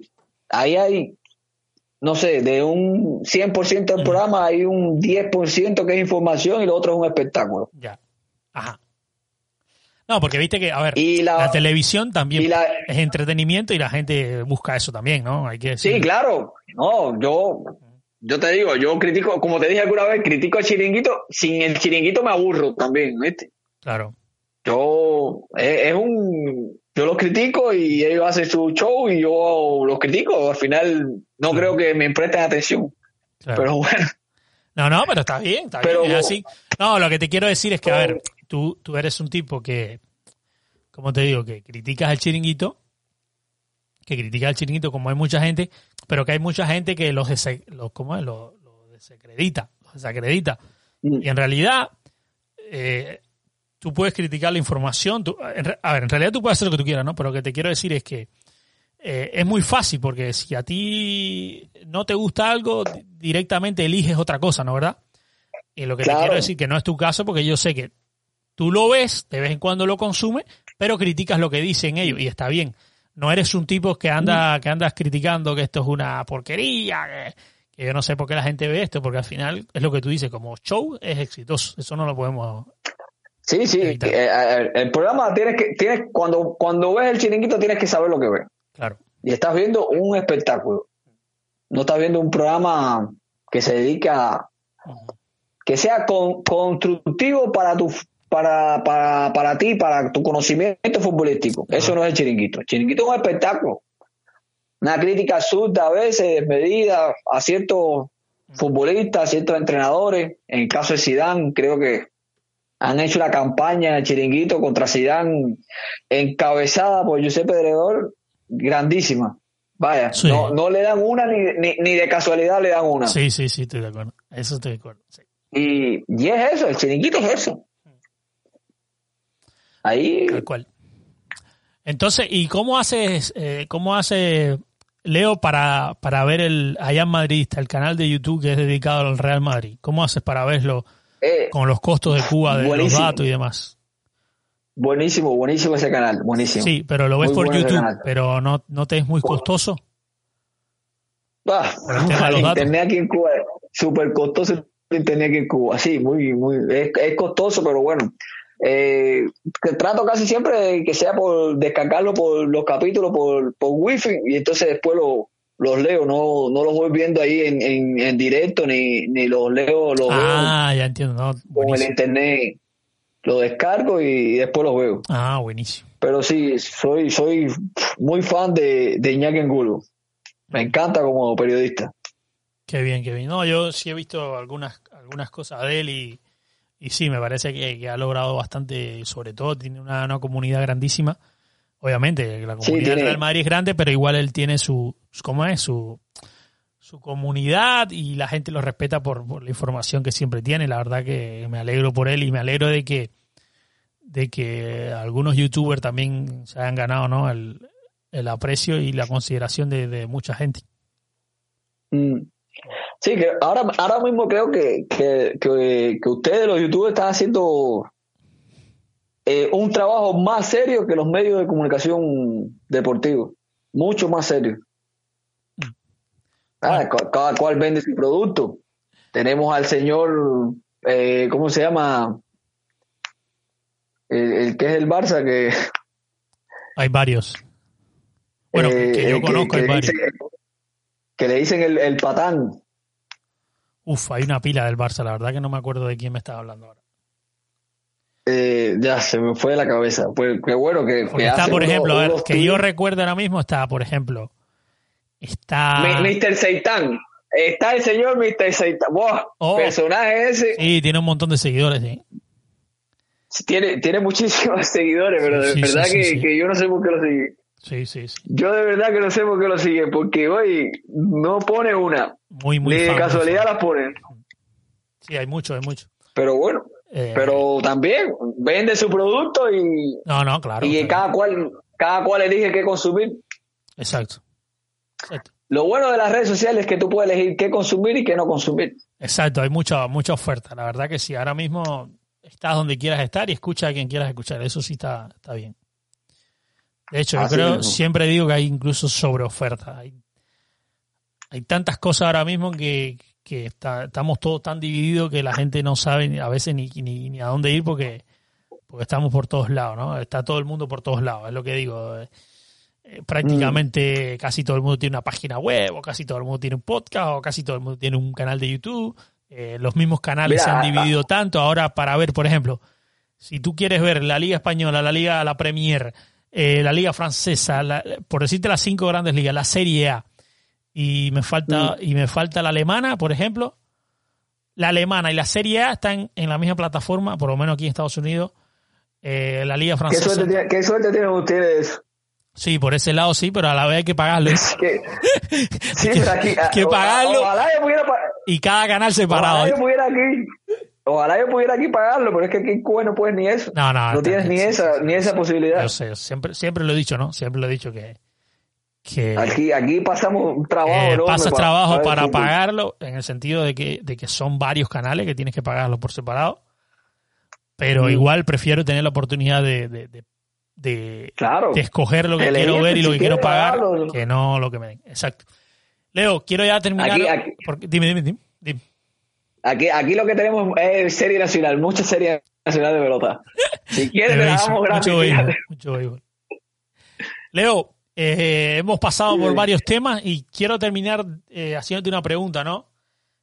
ahí hay, no sé, de un 100% del programa hay un 10% que es información y lo otro es un espectáculo. Ya. Ajá. No, porque viste que, a ver, Y la, la- televisión también y la- es entretenimiento y la gente busca eso también, ¿no? Hay que. Sí, claro. No, yo, yo te digo, yo critico, como te dije alguna vez, critico el chiringuito. Sin el chiringuito me aburro también, ¿viste? Claro. Yo, es, es un, yo los critico y ellos hacen su show y yo los critico. Al final no creo que me presten atención. claro. Pero bueno, No, no, pero está bien, está Pero- bien, es así. No, lo que te quiero decir es que, a ver, tú, tú eres un tipo que, como te digo, que criticas al chiringuito, que criticas al chiringuito como hay mucha gente, pero que hay mucha gente que los, dese- los ¿cómo es? Los, los se acredita, se acredita. Mm. Y en realidad, eh, tú puedes criticar la información. tú- en a ver, en realidad tú puedes hacer lo que tú quieras, ¿no? Pero lo que te quiero decir es que eh, es muy fácil porque si a ti no te gusta algo, di- directamente eliges otra cosa, ¿no? ¿Verdad? Y lo que te quiero decir que no es tu caso porque yo sé que tú lo ves, de vez en cuando lo consumes, pero criticas lo que dicen ellos y está bien. No eres un tipo que anda que andas criticando que esto es una porquería, que, que yo no sé por qué la gente ve esto, porque al final es lo que tú dices, como show es exitoso, eso no lo podemos... Sí, sí. Evitar. eh, eh, el programa tienes que, tienes, cuando, cuando ves el chiringuito tienes que saber lo que ves. Claro, Y estás viendo un espectáculo. No estás viendo un programa que se dedica a, que sea con- constructivo para tu para, para, para ti, para tu conocimiento futbolístico. Eso no es el chiringuito. El chiringuito es un espectáculo. Una crítica absurda a veces, desmedida a ciertos futbolistas, a ciertos entrenadores. En el caso de Zidane, creo que han hecho una campaña en el chiringuito contra Zidane encabezada por Giuseppe Dredor, grandísima. Vaya, Sí. no, no le dan una ni, ni, ni de casualidad le dan una. sí, sí, sí, estoy de acuerdo. Eso estoy de acuerdo. sí. Y, y es eso, el chiringuito es eso. Ahí, Tal cual. Entonces, ¿y cómo haces, eh, cómo hace Leo para, para ver el allá en Madrid, está el canal de YouTube que es dedicado al Real Madrid? ¿Cómo haces para verlo eh, con los costos de Cuba, de los datos y demás? buenísimo, buenísimo ese canal, buenísimo. Sí, pero lo ves Muy por bueno YouTube, pero no, no te es muy costoso. Ah, el datos. internet aquí en Cuba súper costoso el internet aquí en Cuba. Sí, muy, muy, es, es costoso, pero bueno. Eh, trato casi siempre de que sea por descargarlo por los capítulos por, por wifi y entonces después lo- los leo, no, no los voy viendo ahí en, en, en directo ni, ni los leo, los Ah, ya entiendo. no, veo con el internet, lo descargo y después los veo. Ah, buenísimo. Pero sí, soy, soy muy fan de, de Iñaki Angulo. Me encanta como periodista. Qué bien, qué bien. No, yo sí he visto algunas, algunas cosas de él y, y sí, me parece que, que ha logrado bastante, sobre todo tiene una, una comunidad grandísima. Obviamente, la Sí, comunidad del tiene- Real Madrid es grande, pero igual él tiene su, su- ¿cómo es? Su, su comunidad y la gente lo respeta por, por la información que siempre tiene. La verdad que me alegro por él y me alegro de que de que algunos youtubers también se hayan ganado ¿no? el, el aprecio y la consideración de, de mucha gente. Mm. Sí, que ahora, ahora mismo creo que, que, que, que ustedes, los youtubers, están haciendo eh, un trabajo más serio que los medios de comunicación deportivos. Mucho más serio. Ah, ca- cada cual vende su producto. Tenemos al señor, eh, ¿cómo se llama? El, el que es el Barça, que, Hay varios. Bueno, eh, que yo eh, conozco, hay varios. dicen, que le dicen el, el patán. Uf, hay una pila del Barça, la verdad que no me acuerdo de quién me estaba hablando ahora. Eh, ya se me fue de la cabeza. Pues qué bueno que, que está, por ejemplo, a ver, que yo recuerdo ahora mismo, está, por ejemplo, está... Mr. Seitan. Está el señor Mr. Seitan. Buah, Oh. personaje ese. Sí, tiene un montón de seguidores, sí. Tiene, tiene muchísimos seguidores, pero de Sí, verdad sí, que, yo no sé por qué lo sigue. Sí, sí, sí. Yo de verdad que no sé por qué lo sigue, porque hoy no pone una. Muy, muy ni de casualidad las pone. Sí, hay mucho, hay mucho. Pero bueno, Eh, pero también vende su producto y, No, no, claro. y claro. cada cual cada cual elige qué consumir. Exacto. Exacto. Lo bueno de las redes sociales es que tú puedes elegir qué consumir y qué no consumir. Exacto, hay mucha, mucha oferta. La verdad que sí, ahora mismo estás donde quieras estar y escucha a quien quieras escuchar. Eso sí está, está bien. De hecho, yo Así creo, mismo. siempre digo que hay incluso sobre oferta. Hay, hay tantas cosas ahora mismo que, que está- estamos todos tan divididos que la gente no sabe a veces ni, ni, ni a dónde ir porque, porque estamos por todos lados, ¿no? Está todo el mundo por todos lados, es lo que digo. Eh, eh, prácticamente casi todo el mundo tiene una página web, o casi todo el mundo tiene un podcast, o casi todo el mundo tiene un canal de YouTube. Eh, los mismos canales Mira, se han ah, dividido tanto. Ahora, para ver, por ejemplo, si tú quieres ver la Liga Española, la Liga, la Premier, eh, la Liga Francesa, la- por decirte las cinco grandes ligas, la Serie A, y me falta, y me falta la alemana, por ejemplo, la alemana y la Serie A están en la misma plataforma, por lo menos aquí en Estados Unidos. Eh, la Liga ¿Qué Francesa. suerte, tiene- qué suerte tienen ustedes? Sí, por ese lado sí, pero a la vez hay que pagarlo. Es que, sí, aquí, que o- pagarlo. Ojalá yo pudiera, pa- y cada canal separado. Ojalá yo pudiera aquí. Ojalá yo pudiera aquí pagarlo, pero es que aquí bueno no puedes ni eso. No, no, no tienes ni esa, ni esa posibilidad. Yo sé, siempre, siempre lo he dicho, ¿no? Siempre lo he dicho que, que aquí, aquí pasamos un trabajo. Eh, pasas trabajo para pagarlo, en el sentido de que, de que son varios canales que tienes que pagarlo por separado. Pero mm. igual prefiero tener la oportunidad de, de, de, escoger lo que quiero ver y lo que quiero pagar que no lo que me den. Exacto. Leo, quiero ya terminar. dime, dime, dime, Aquí, aquí lo que tenemos es serie nacional, mucha serie nacional de pelota. Si quieres, le damos gratis. Mucho mucho Leo, eh, hemos pasado por varios temas y quiero terminar eh, haciéndote una pregunta, ¿no?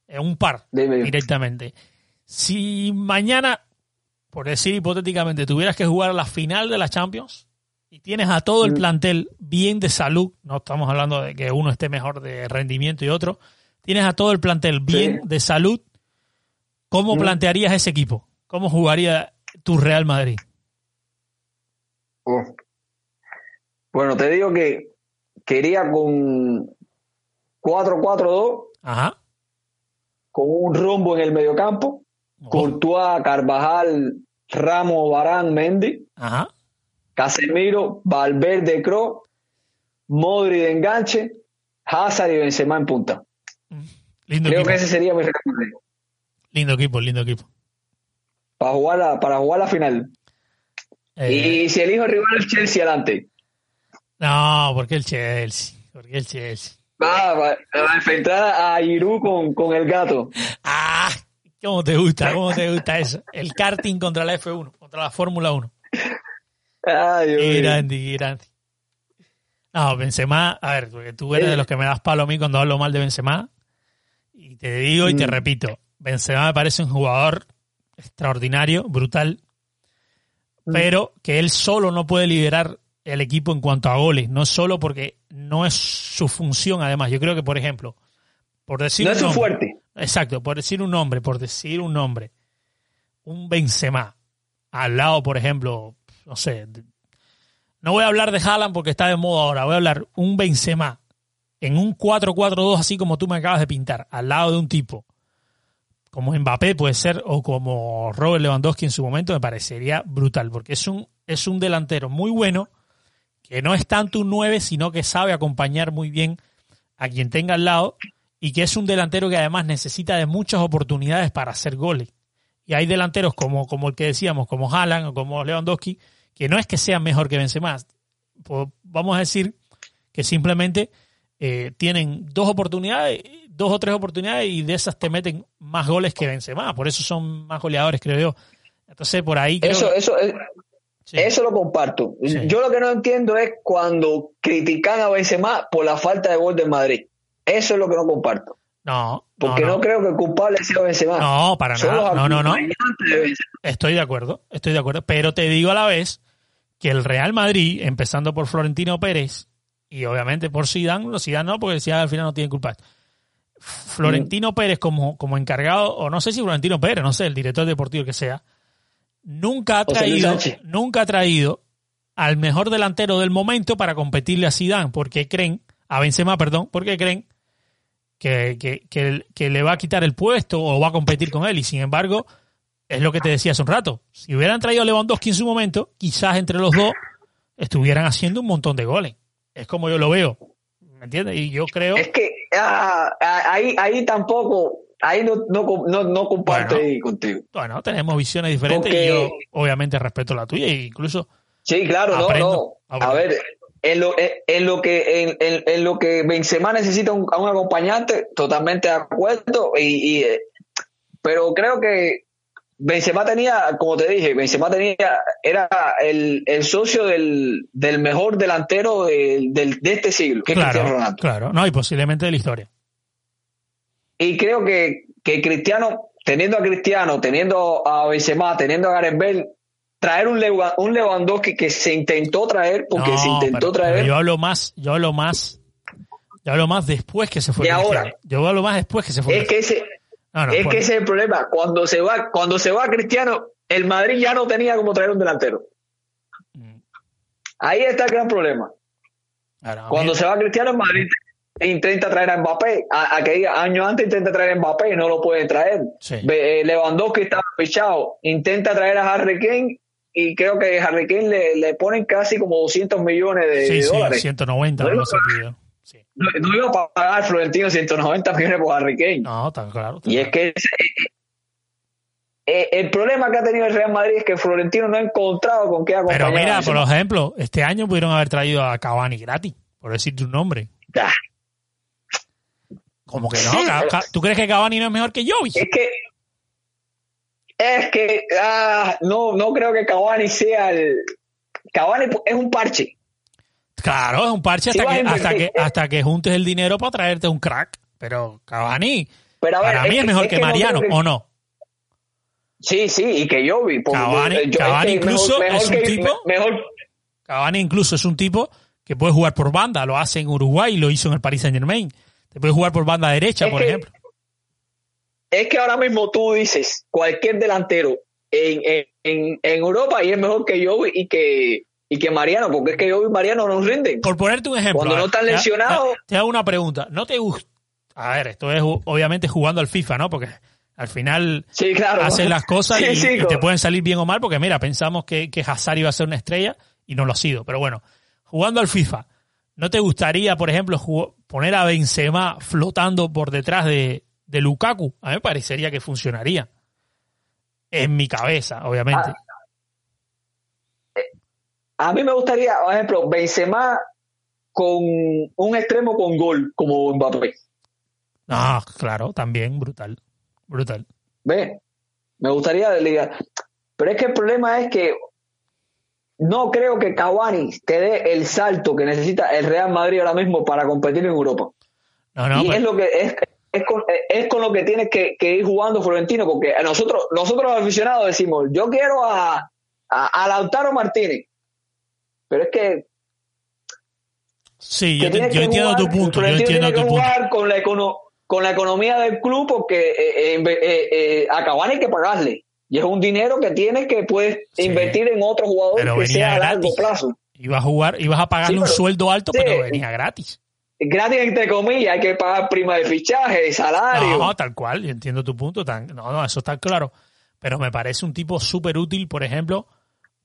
Eh, un par, directamente. Si mañana, por decir hipotéticamente, tuvieras que jugar la final de la Champions y tienes a todo el mm. plantel bien de salud, no estamos hablando de que uno esté mejor de rendimiento y otro, tienes a todo el plantel bien de salud, ¿cómo plantearías ese equipo? ¿Cómo jugaría tu Real Madrid? Oh. Bueno, te digo que quería con 4-4-2, con un rombo en el mediocampo, oh. Courtois, Carvajal, Ramos, Barán, Mendy, Casemiro, Valverde, Cro, Modri de enganche, Hazard y Benzema en punta. Mm. Creo que ese sería mi recomendación. Lindo equipo, lindo equipo. Para jugar la, para jugar la final. Eh. Y si elijo rival el Chelsea adelante. No, porque el Chelsea. Porque el Chelsea. Va, va, a enfrentar a Irú con, con el gato. Ah, ¿cómo te gusta? ¿Cómo te gusta eso? El karting contra la F1, contra la Fórmula 1. Ay, grande, grande. No, Benzema, a ver, porque tú eres de los que me das palo a mí cuando hablo mal de Benzema. Y te digo y te mm. repito, Benzema me parece un jugador extraordinario, brutal, mm. pero que él solo no puede liderar el equipo en cuanto a goles, no solo porque no es su función, además. Yo creo que, por ejemplo, por decir. No es su fuerte. Exacto, por decir un nombre, por decir un nombre, un Benzema, al lado, por ejemplo, no sé, no voy a hablar de Haaland porque está de moda ahora, voy a hablar un Benzema en un 4-4-2 así como tú me acabas de pintar, al lado de un tipo como Mbappé puede ser o como Robert Lewandowski en su momento, me parecería brutal, porque es un, es un delantero muy bueno, que no es tanto un 9, sino que sabe acompañar muy bien a quien tenga al lado y que es un delantero que además necesita de muchas oportunidades para hacer goles. Y hay delanteros como, como el que decíamos, como Haaland o como Lewandowski, que no es que sean mejor que Benzema. Vamos a decir que simplemente eh, tienen dos oportunidades, dos o tres oportunidades y de esas te meten más goles que Benzema. Por eso son más goleadores, creo yo. Entonces, por ahí... eso, eso, es, eso lo comparto. Yo lo que no entiendo es cuando critican a Benzema por la falta de gol del Madrid. Eso es lo que no comparto. No. Porque no, creo que el culpable sea Benzema. No, para nada. No, no, no. Estoy de acuerdo, estoy de acuerdo. Pero te digo a la vez que el Real Madrid, empezando por Florentino Pérez y obviamente por Zidane, Zidane no, porque Zidane al final no tiene culpa. Florentino Pérez como, como encargado, o no sé si Florentino Pérez, no sé, el director deportivo que sea, nunca ha traído, nunca ha traído al mejor delantero del momento para competirle a Zidane, porque creen, a Benzema, perdón, porque creen que, que, le va a quitar el puesto o va a competir con él. Y sin embargo, es lo que te decía hace un rato. Si hubieran traído a Lewandowski en su momento, quizás entre los dos estuvieran haciendo un montón de goles. Es como yo lo veo. ¿Me entiendes? Y yo creo. Es que ah, ah, ahí, ahí tampoco, ahí no, no, no, comparto contigo. Bueno, tenemos visiones diferentes y yo obviamente respeto la tuya e incluso. Sí, claro, no, no. A ver, en lo, en, lo que en, en, lo que Benzema necesita un, a un acompañante, totalmente de acuerdo. Y, y, eh, pero creo que Benzema tenía, como te dije, Benzema tenía, era el, el socio del, del, mejor delantero de, de este siglo, que claro, Cristiano Ronaldo. Claro, no, y posiblemente de la historia. Y creo que, que Cristiano, teniendo a Cristiano, teniendo a Benzema, teniendo a Gareth Bale, traer un, un Lewandowski que se intentó traer, porque se intentó traer. yo hablo más, yo hablo más, yo hablo más después que se fue. Y ahora, yo hablo más después que se fue. Es que ese, es que ese es el problema. Cuando se va, cuando se va Cristiano, el Madrid ya no tenía como traer un delantero. Mm. Ahí está el gran problema. cuando se va Cristiano, el Madrid intenta traer a Mbappé, a, aquel año antes intenta traer a Mbappé y no lo puede traer. Sí. Eh, Lewandowski estaba fichado, intenta traer a Harry Kane y creo que a Harry Kane le, le ponen casi como 200 millones de, Sí, de sí, dólares. 190 no. No, no iba a pagar Florentino 190 millones por Harry Kane. No, está claro. Y es que ese- eh, el problema que ha tenido el Real Madrid es que Florentino no ha encontrado con qué acompañar. Pero mira, por ejemplo, este año pudieron haber traído a Cavani gratis, por decirte un nombre. Ah, Como que no, Sí, pero- ¿tú crees que Cavani no es mejor que Jovic? Es que es que ah, no no creo que Cavani sea el Cavani es un parche. Claro, es un parche hasta, que, hasta, que, hasta que juntes el dinero para traerte un crack. Pero Cavani, Pero a ver, para mí es, mejor que, no Mariano, ¿o no? Sí, sí, y que yo vi. porque Cavani- yo- es Cavani que incluso es un que- tipo- mejor Cavani incluso es un tipo que puede jugar por banda, lo hace en Uruguay, lo hizo en el Paris Saint Germain. Te puede jugar por banda derecha, por ejemplo. es que ahora mismo tú dices cualquier delantero en, en, en, Europa y es mejor que yo y que y que Mariano, porque es que yo y Mariano no rinden. Por ponerte un ejemplo. Cuando no están te- lesionados- Te, te hago una pregunta. ¿No te gusta? A ver, esto es obviamente jugando al FIFA, ¿no? Porque al final Sí, claro. hacen las cosas Sí, y, sí, y te pueden salir bien o mal, porque mira, pensamos que, que Hazard iba a ser una estrella y no lo ha sido. Pero bueno, jugando al FIFA, ¿no te gustaría, por ejemplo, poner a Benzema flotando por detrás de, de Lukaku? A mí me parecería que funcionaría. En mi cabeza, obviamente. Ah, A mí me gustaría, por ejemplo, Benzema con un extremo con gol como Mbappé. Ah, claro, también, brutal. Brutal. ¿Ve? Me gustaría ligar. Pero es que el problema es que no creo que Cavani te dé el salto que necesita el Real Madrid ahora mismo para competir en Europa. No, no, y pero- es lo que es, es, con, es con lo que tienes que, que ir jugando Florentino, porque nosotros, nosotros los aficionados decimos, yo quiero a, a, a Lautaro Martínez. Pero es que sí, que yo, te- entiendo jugar, tu punto, yo entiendo tu que punto. jugar con la, econo- con la economía del club porque eh, eh, eh, eh, a Cavani hay que pagarle. Y es un dinero que tienes que puedes Sí. invertir en otro jugador Pero que sea a largo gratis. plazo. Ibas a jugar, ibas a pagarle Sí, un sueldo alto, sí. pero venía gratis. Gratis entre comillas, hay que pagar prima de fichaje, salario. No, tal cual, yo entiendo tu punto. tan- no, no, eso está claro. Pero me parece un tipo súper útil, por ejemplo,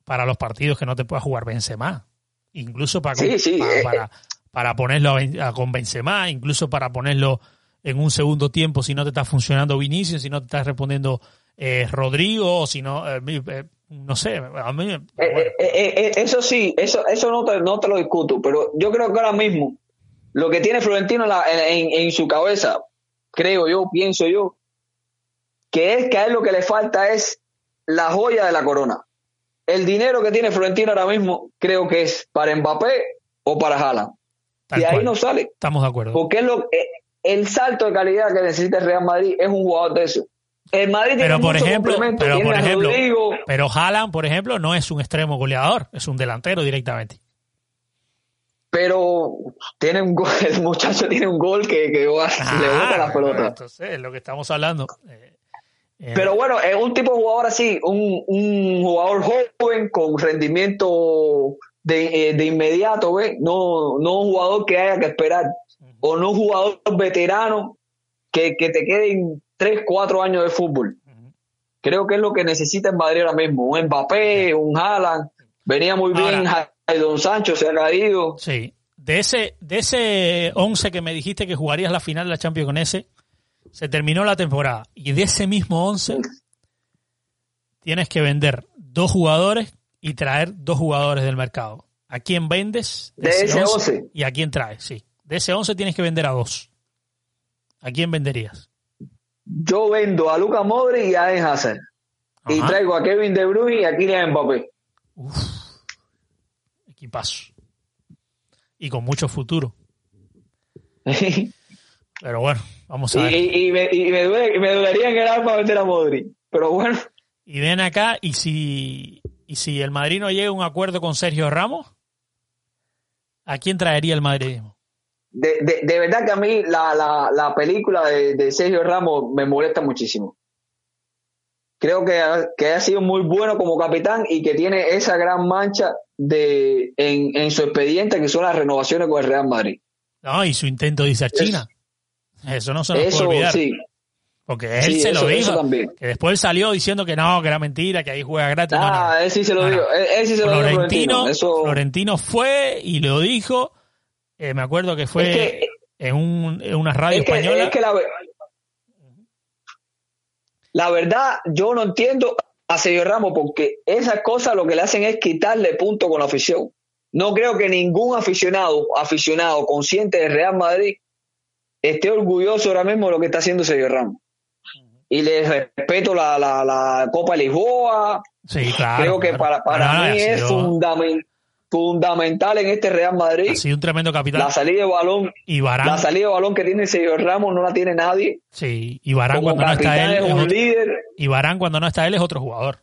para los partidos que no te pueda jugar Benzema. Incluso para, Sí, sí, para, eh, para, para ponerlo a a- con Benzema, incluso para ponerlo en un segundo tiempo si no te está funcionando Vinicius, si no te está respondiendo eh, Rodrigo, o si no, eh, eh, no sé, a mí, bueno, eh, eh, eh, eso sí, eso, eso no, te, no te lo discuto, pero yo creo que ahora mismo lo que tiene Florentino en, la- en- en su cabeza, creo yo, pienso yo, que es que a él lo que le falta es la joya de la corona. El dinero que tiene Florentino ahora mismo creo que es para Mbappé o para Haaland. tal De ahí no sale, estamos de acuerdo. porque es lo, el salto de calidad que necesita el Real Madrid es un jugador de eso. El Madrid tiene Pero por mucho ejemplo, pero tiene por ejemplo, Rodrigo, pero Haaland, por ejemplo, no es un extremo goleador, es un delantero directamente. pero tiene un gol, el muchacho tiene un gol que, que va- le bota la pelota. Ah, Entonces, es lo que estamos hablando. Eh, Pero bueno, es un tipo de jugador así, un, un jugador joven con rendimiento de, eh, de inmediato, ¿ves? No, no un jugador que haya que esperar, o no un jugador veterano que, que te queden 3, 4 años de fútbol. Creo que es lo que necesita en Madrid ahora mismo, un Mbappé, un Haaland, venía muy bien Don Sancho, se ha caído. Sí. De ese, de ese 11 que me dijiste que jugarías la final de la Champions con ese, se terminó la temporada. Y de ese mismo 11 tienes que vender dos jugadores y traer dos jugadores del mercado. ¿A quién vendes? De ese 11. ¿Y a quién traes? Sí. De ese 11 tienes que vender a dos. ¿A quién venderías? Yo vendo a Luca Modric y a Eden Hazard. Y traigo a Kevin De Bruyne y a Kylian Mbappé. Equipazo. Y con mucho futuro. Pero bueno, vamos a ver. y- y me, y me duele- me dolería en el alma vender a Modric. Pero bueno, Y ven acá, y si, y si el Madrid no llega a un acuerdo con Sergio Ramos, ¿a quién traería el madridismo? de, de, de verdad que a mí la, la, la película de, de Sergio Ramos me molesta muchísimo. Creo que ha, que ha sido muy bueno como capitán y que tiene esa gran mancha de en, en su expediente que son las renovaciones con el Real Madrid. No, y su intento de irse a China. Eso no se nos Eso puede olvidar. sí. Porque él Sí, se eso- lo dijo. también. Que después salió diciendo que no, que era mentira, que ahí juega gratis. No, no. Ah, él sí se lo No, digo. Él, él sí se lo dijo Florentino, Florentino. Eso, Florentino fue y lo dijo. Eh, me acuerdo que fue Es que- en, un, en una radio es que, española. es que la, ve- la verdad, yo no entiendo a Sergio Ramos porque esas cosas lo que le hacen es quitarle punto con la afición. No creo que ningún aficionado, aficionado consciente del Real Madrid esté orgulloso ahora mismo de lo que está haciendo Sergio Ramos. Y le respeto la, la, la Copa de Lisboa. sí, claro. creo que claro. para, para no, mí es sido- fundamen- fundamental en este Real Madrid. ha sido un tremendo capitán. La salida de balón, y Barán, la salida de balón que tiene Sergio Ramos no la tiene nadie. sí, y Como cuando no está él, es es un otro- líder. y Varane cuando no está él es otro jugador.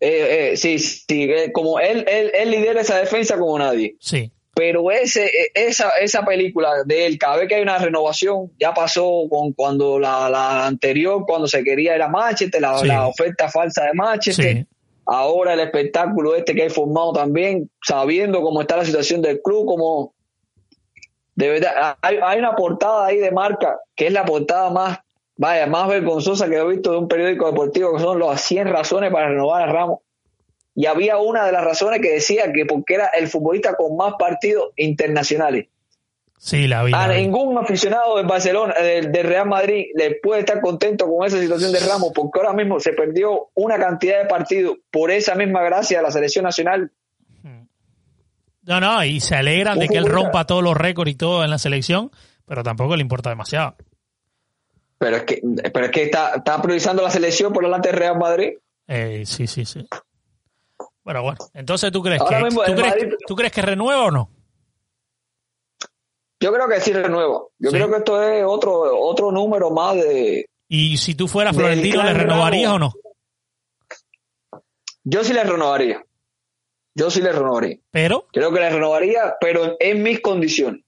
Eh, eh, sí, sí, eh, como él, él, él lidera esa defensa como nadie. Sí, Pero ese, eh, esa, esa película de él, cada vez que hay una renovación, ya pasó con cuando la, la anterior, cuando se quería era Manchester, la, Sí. la oferta falsa de Manchester. sí. Ahora el espectáculo este que hay formado también, sabiendo cómo está la situación del club, como de verdad, hay, hay una portada ahí de marca, que es la portada más, vaya, más vergonzosa que he visto de un periódico deportivo, que son las 100 razones para renovar a Ramos. Y había una de las razones que decía que porque era el futbolista con más partidos internacionales. Sí, la vi. A ningún aficionado del Barcelona, del, del Real Madrid, le puede estar contento con esa situación de Ramos, porque ahora mismo se perdió una cantidad de partidos por esa misma gracia de la selección nacional. No, no, y se alegran de que él rompa todos los récords y todo en la selección, pero tampoco le importa demasiado. Pero es que, pero es que está, está priorizando la selección por delante del Real Madrid. Eh, sí, sí, sí. Bueno, bueno. Entonces, ¿tú crees, Ahora que, mismo ¿tú, crees, Madrid- ¿tú crees que renueva o no? Yo creo que sí renueva. Yo Sí. creo que esto es otro, otro número más de. Y si tú fueras Florentino, ¿le renovarías o no? Yo sí le renovaría. Yo sí le renovaría. Pero, Creo que le renovaría, pero en mis condiciones.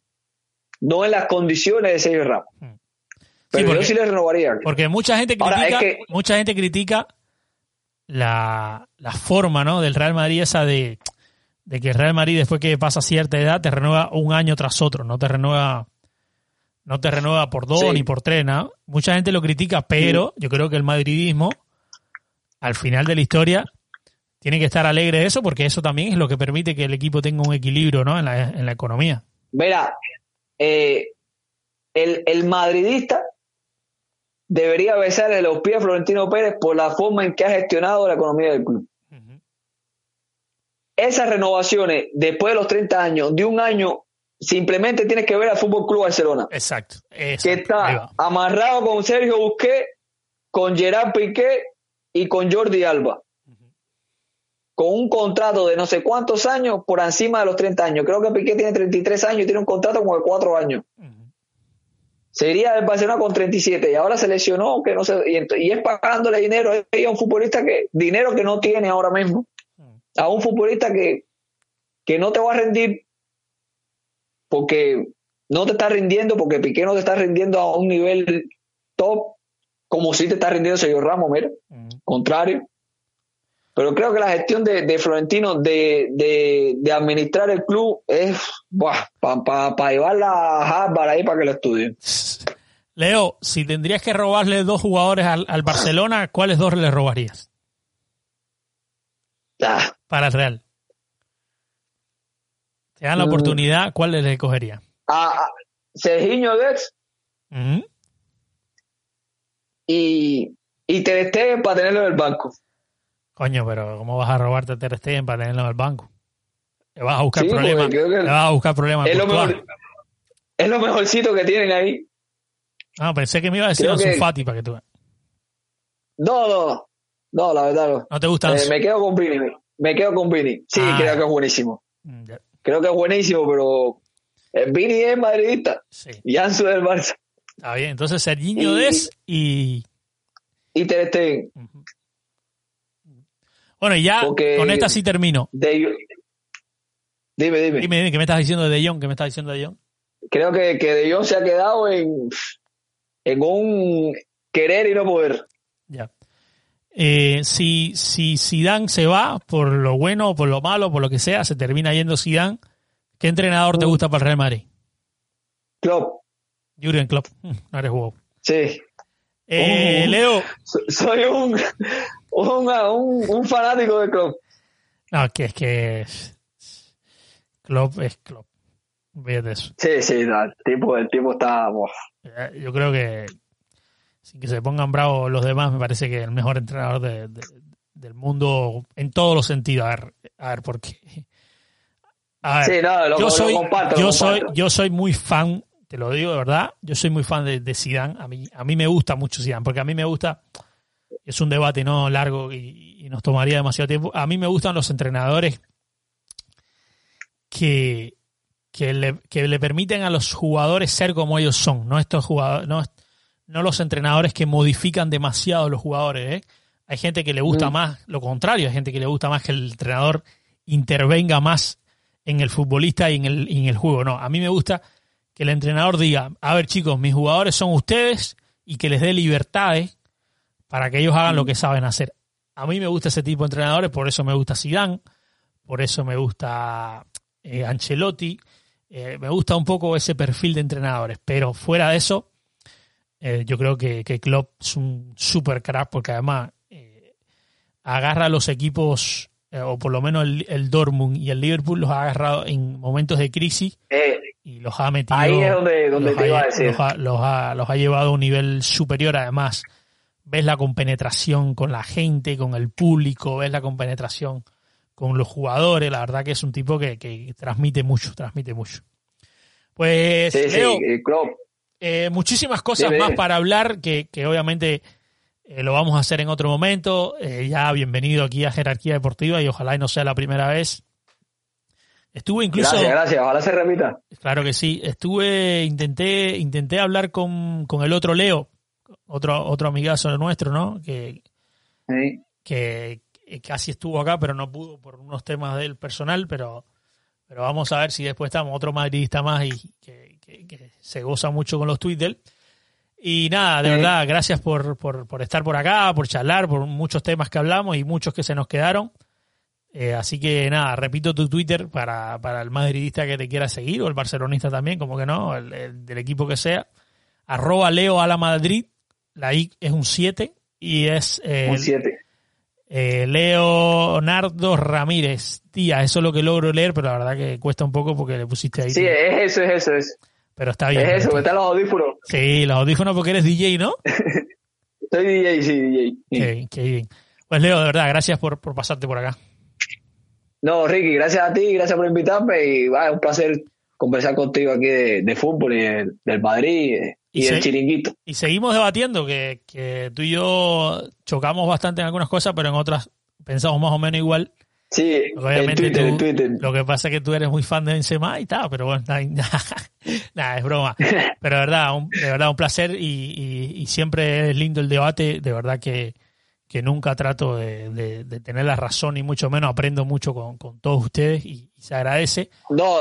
No en las condiciones de Sergio Ramos. Pero porque- yo sí le renovaría. porque mucha gente critica, es que- mucha gente critica la, la forma, ¿no? Del Real Madrid esa de, de que el Real Madrid después que pasa cierta edad te renueva un año tras otro, no te renueva no te renueva por dos Sí. ni por tres, ¿no? Mucha gente lo critica, pero yo creo que el madridismo al final de la historia tiene que estar alegre de eso porque eso también es lo que permite que el equipo tenga un equilibrio, ¿no? En la, en la economía. Mira, eh, el, el madridista debería besarle los pies a Florentino Pérez por la forma en que ha gestionado la economía del club. Esas renovaciones después de los 30 años, de un año, simplemente tienes que ver al Fútbol Club Barcelona, Exacto. que exacto. Está amarrado con Sergio Busquets, con Gerard Piqué y con Jordi Alba. Con un contrato de no sé cuántos años por encima de los 30 años. Creo que Piqué tiene 33 años y tiene un contrato como de 4 años. Sería el Barcelona con 37 y ahora se lesionó que no sé, y, es pagándole dinero a un futbolista que dinero que no tiene ahora mismo a un futbolista que, que no te va a rendir porque no te está rindiendo porque Piqué no te está rindiendo a un nivel top como si te está rindiendo Sergio Ramos mira contrario pero creo que la gestión de, de Florentino de, de, de administrar el club es para pa, llevarla a Harvard ahí para que lo estudien Leo, si tendrías que robarle dos jugadores al, al Barcelona, ¿cuáles dos le robarías Ah, para el Real? Te dan la Mm. oportunidad, ¿cuál le cogería? a, Serginho Dex. Y, y Ter Stegen para tenerlo en el banco Coño, pero ¿cómo vas a robarte a Ter Stegen para tenerlo en el banco? Le vas a buscar Sí, problemas. que Le vas a buscar problemas. es lo, mejor, es lo mejorcito que tienen ahí No, pensé que me iba a decir Ansu que- Fati para que tú. no no no la verdad no ¿No te gusta Eh, me quedo con Vini me quedo con Vini sí Ah. creo que es buenísimo Mm, creo que es buenísimo pero eh, Vini es madridista Sí, y Ansu del Barça está bien. Entonces, Serginho Y- Des y... y Ter Stegen. Bueno, y ya Porque- con esta sí termino. de, dime dime Dime, dime, ¿qué me estás diciendo de De Jong? ¿Qué me estás diciendo de Jong? creo que, que De Jong se ha quedado en en un querer y no poder Ya. Eh, si, si Zidane se va, por lo bueno por lo malo, por lo que sea, se termina yendo Zidane, ¿qué entrenador te Mm. gusta para el Real Madrid? Klopp. Jurgen Klopp. Mm, No eres huevo. Sí. Eh, Oh. Leo. So- Soy un, un, un, un fanático de Klopp. No, que es que. Klopp es Klopp. De eso. Sí, sí, no, el tipo, el tipo está. buah. Eh, Yo creo que. Sin que se pongan bravos los demás, me parece que el mejor entrenador de- de- del mundo en todos los sentidos. A ver, a ver por qué. A ver, Sí, no, lo, yo lo soy, comparto. yo soy, yo soy muy fan, te lo digo de verdad, yo soy muy fan de, de Zidane. A mí, a mí me gusta mucho Zidane, porque a mí me gusta, es un debate no largo y, y nos tomaría demasiado tiempo. A mí me gustan los entrenadores que, que, le, que le permiten a los jugadores ser como ellos son, no estos jugadores, no, no los entrenadores que modifican demasiado los jugadores. ¿eh? Hay gente que le gusta Mm. más lo contrario, hay gente que le gusta más que el entrenador intervenga más en el futbolista y en el, y en el juego. No, a mí me gusta que el entrenador diga, a ver chicos, mis jugadores son ustedes y que les dé libertades para que ellos hagan lo que saben hacer. A mí me gusta ese tipo de entrenadores, por eso me gusta Zidane, por eso me gusta eh, Ancelotti, eh, me gusta un poco ese perfil de entrenadores, pero fuera de eso, eh, yo creo que, que Klopp es un super crack porque además eh, agarra a los equipos, eh, o por lo menos el, el Dortmund y el Liverpool los ha agarrado en momentos de crisis Eh, y los ha metido. ahí es donde, donde te ha, iba a decir. los ha- los ha- los ha llevado a un nivel superior. Además, ves la compenetración con la gente, con el público, ves la compenetración con los jugadores. La verdad que es un tipo que, que transmite mucho, transmite mucho. Pues, Sí, sí, Leo, eh, Klopp. eh, muchísimas cosas más para hablar que, que obviamente eh, lo vamos a hacer en otro momento. Eh, ya bienvenido aquí a Jerarquía Deportiva y ojalá y no sea la primera vez. Estuve incluso, Gracias, gracias. Ojalá se repita. claro que sí, estuve, intenté, intenté hablar con, con el otro Leo, otro, otro amigazo nuestro, ¿no? Que, Sí. que, que casi estuvo acá, pero no pudo por unos temas del personal, pero, pero vamos a ver si después estamos otro madridista más y que, que- que se goza mucho con los tweets de él. Y nada, de Sí. verdad, gracias por, por, por estar por acá, por charlar, por muchos temas que hablamos y muchos que se nos quedaron. Eh, así que nada, repito tu Twitter para, para el madridista que te quiera seguir o el barcelonista también, como que no, el, el del equipo que sea. Arroba Leo a la Madrid, la I es un 7 y es eh, Un 7. eh, Leonardo Ramírez. Tía, eso es lo que logro leer, pero la verdad que cuesta un poco porque le pusiste ahí. Sí, es eso, es eso. Es, pero está bien. es eso, están los audífonos. Sí, los audífonos porque eres DJ, ¿no? Soy DJ, sí, DJ. Qué, qué bien. Pues Leo, de verdad, gracias por, por pasarte por acá. No, Ricky, gracias a ti, gracias por invitarme y va, es un placer conversar contigo aquí de, de fútbol y del, del Madrid eh, y, se- chiringuito. Y seguimos debatiendo que, que tú y yo chocamos bastante en algunas cosas, pero en otras pensamos más o menos igual. Sí, en Obviamente Twitter, tú- en Twitter. Lo que pasa es que tú eres muy fan de Benzema y tal, pero bueno, nada, nada, es broma. Pero de verdad, un, de verdad un placer y, y- y siempre es lindo el debate. De verdad que, que nunca trato de, de- de tener la razón y mucho menos aprendo mucho con, con todos ustedes y, y se agradece. No,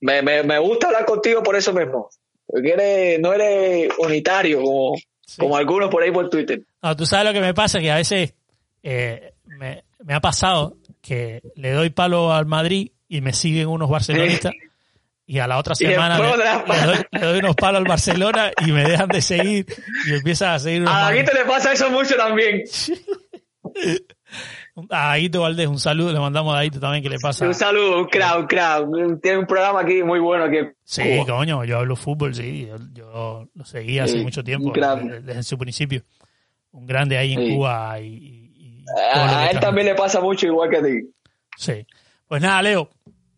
me, me, me gusta hablar contigo por eso mismo. Porque eres, no eres unitario como, Sí. como algunos por ahí por Twitter. No, tú sabes lo que me pasa, que a veces eh, me, me ha pasado que le doy palo al Madrid y me siguen unos barcelonistas y a la otra semana le, doy, le doy unos palos al Barcelona y me dejan de seguir y empiezan a seguir unos A madri- Daguito le pasa eso mucho también. A Aguito Valdés, un saludo, le mandamos a Aguito también que le pasa. Un saludo, un crack, un crack. Tiene un programa aquí muy bueno. Aquí. en Sí, coño, yo hablo fútbol, sí, yo, yo lo seguí hace Sí, mucho tiempo, desde, desde su principio. Un grande ahí en Sí. Cuba y, que A, a él también le pasa mucho igual que a ti. Sí. Pues nada, Leo.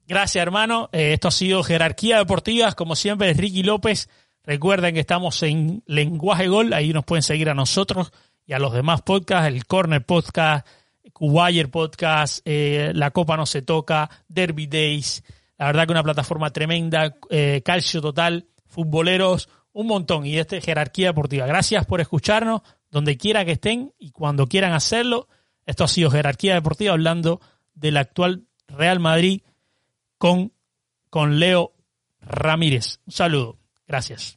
Gracias, hermano. Eh, esto ha sido Jerarquía Deportiva. Como siempre, es Ricky López. Recuerden que estamos en Lenguaje Gol. Ahí nos pueden seguir a nosotros y a los demás podcasts. El Corner Podcast, Cubayer Podcast, eh, La Copa No Se Toca, Derby Days. La verdad que una plataforma tremenda. eh, Calcio Total, Futboleros, un montón. Y este es Jerarquía Deportiva. Gracias por escucharnos donde quiera que estén y cuando quieran hacerlo. Esto ha sido Jerarquía Deportiva hablando del actual Real Madrid con, con Leo Ramírez. Un saludo. Gracias.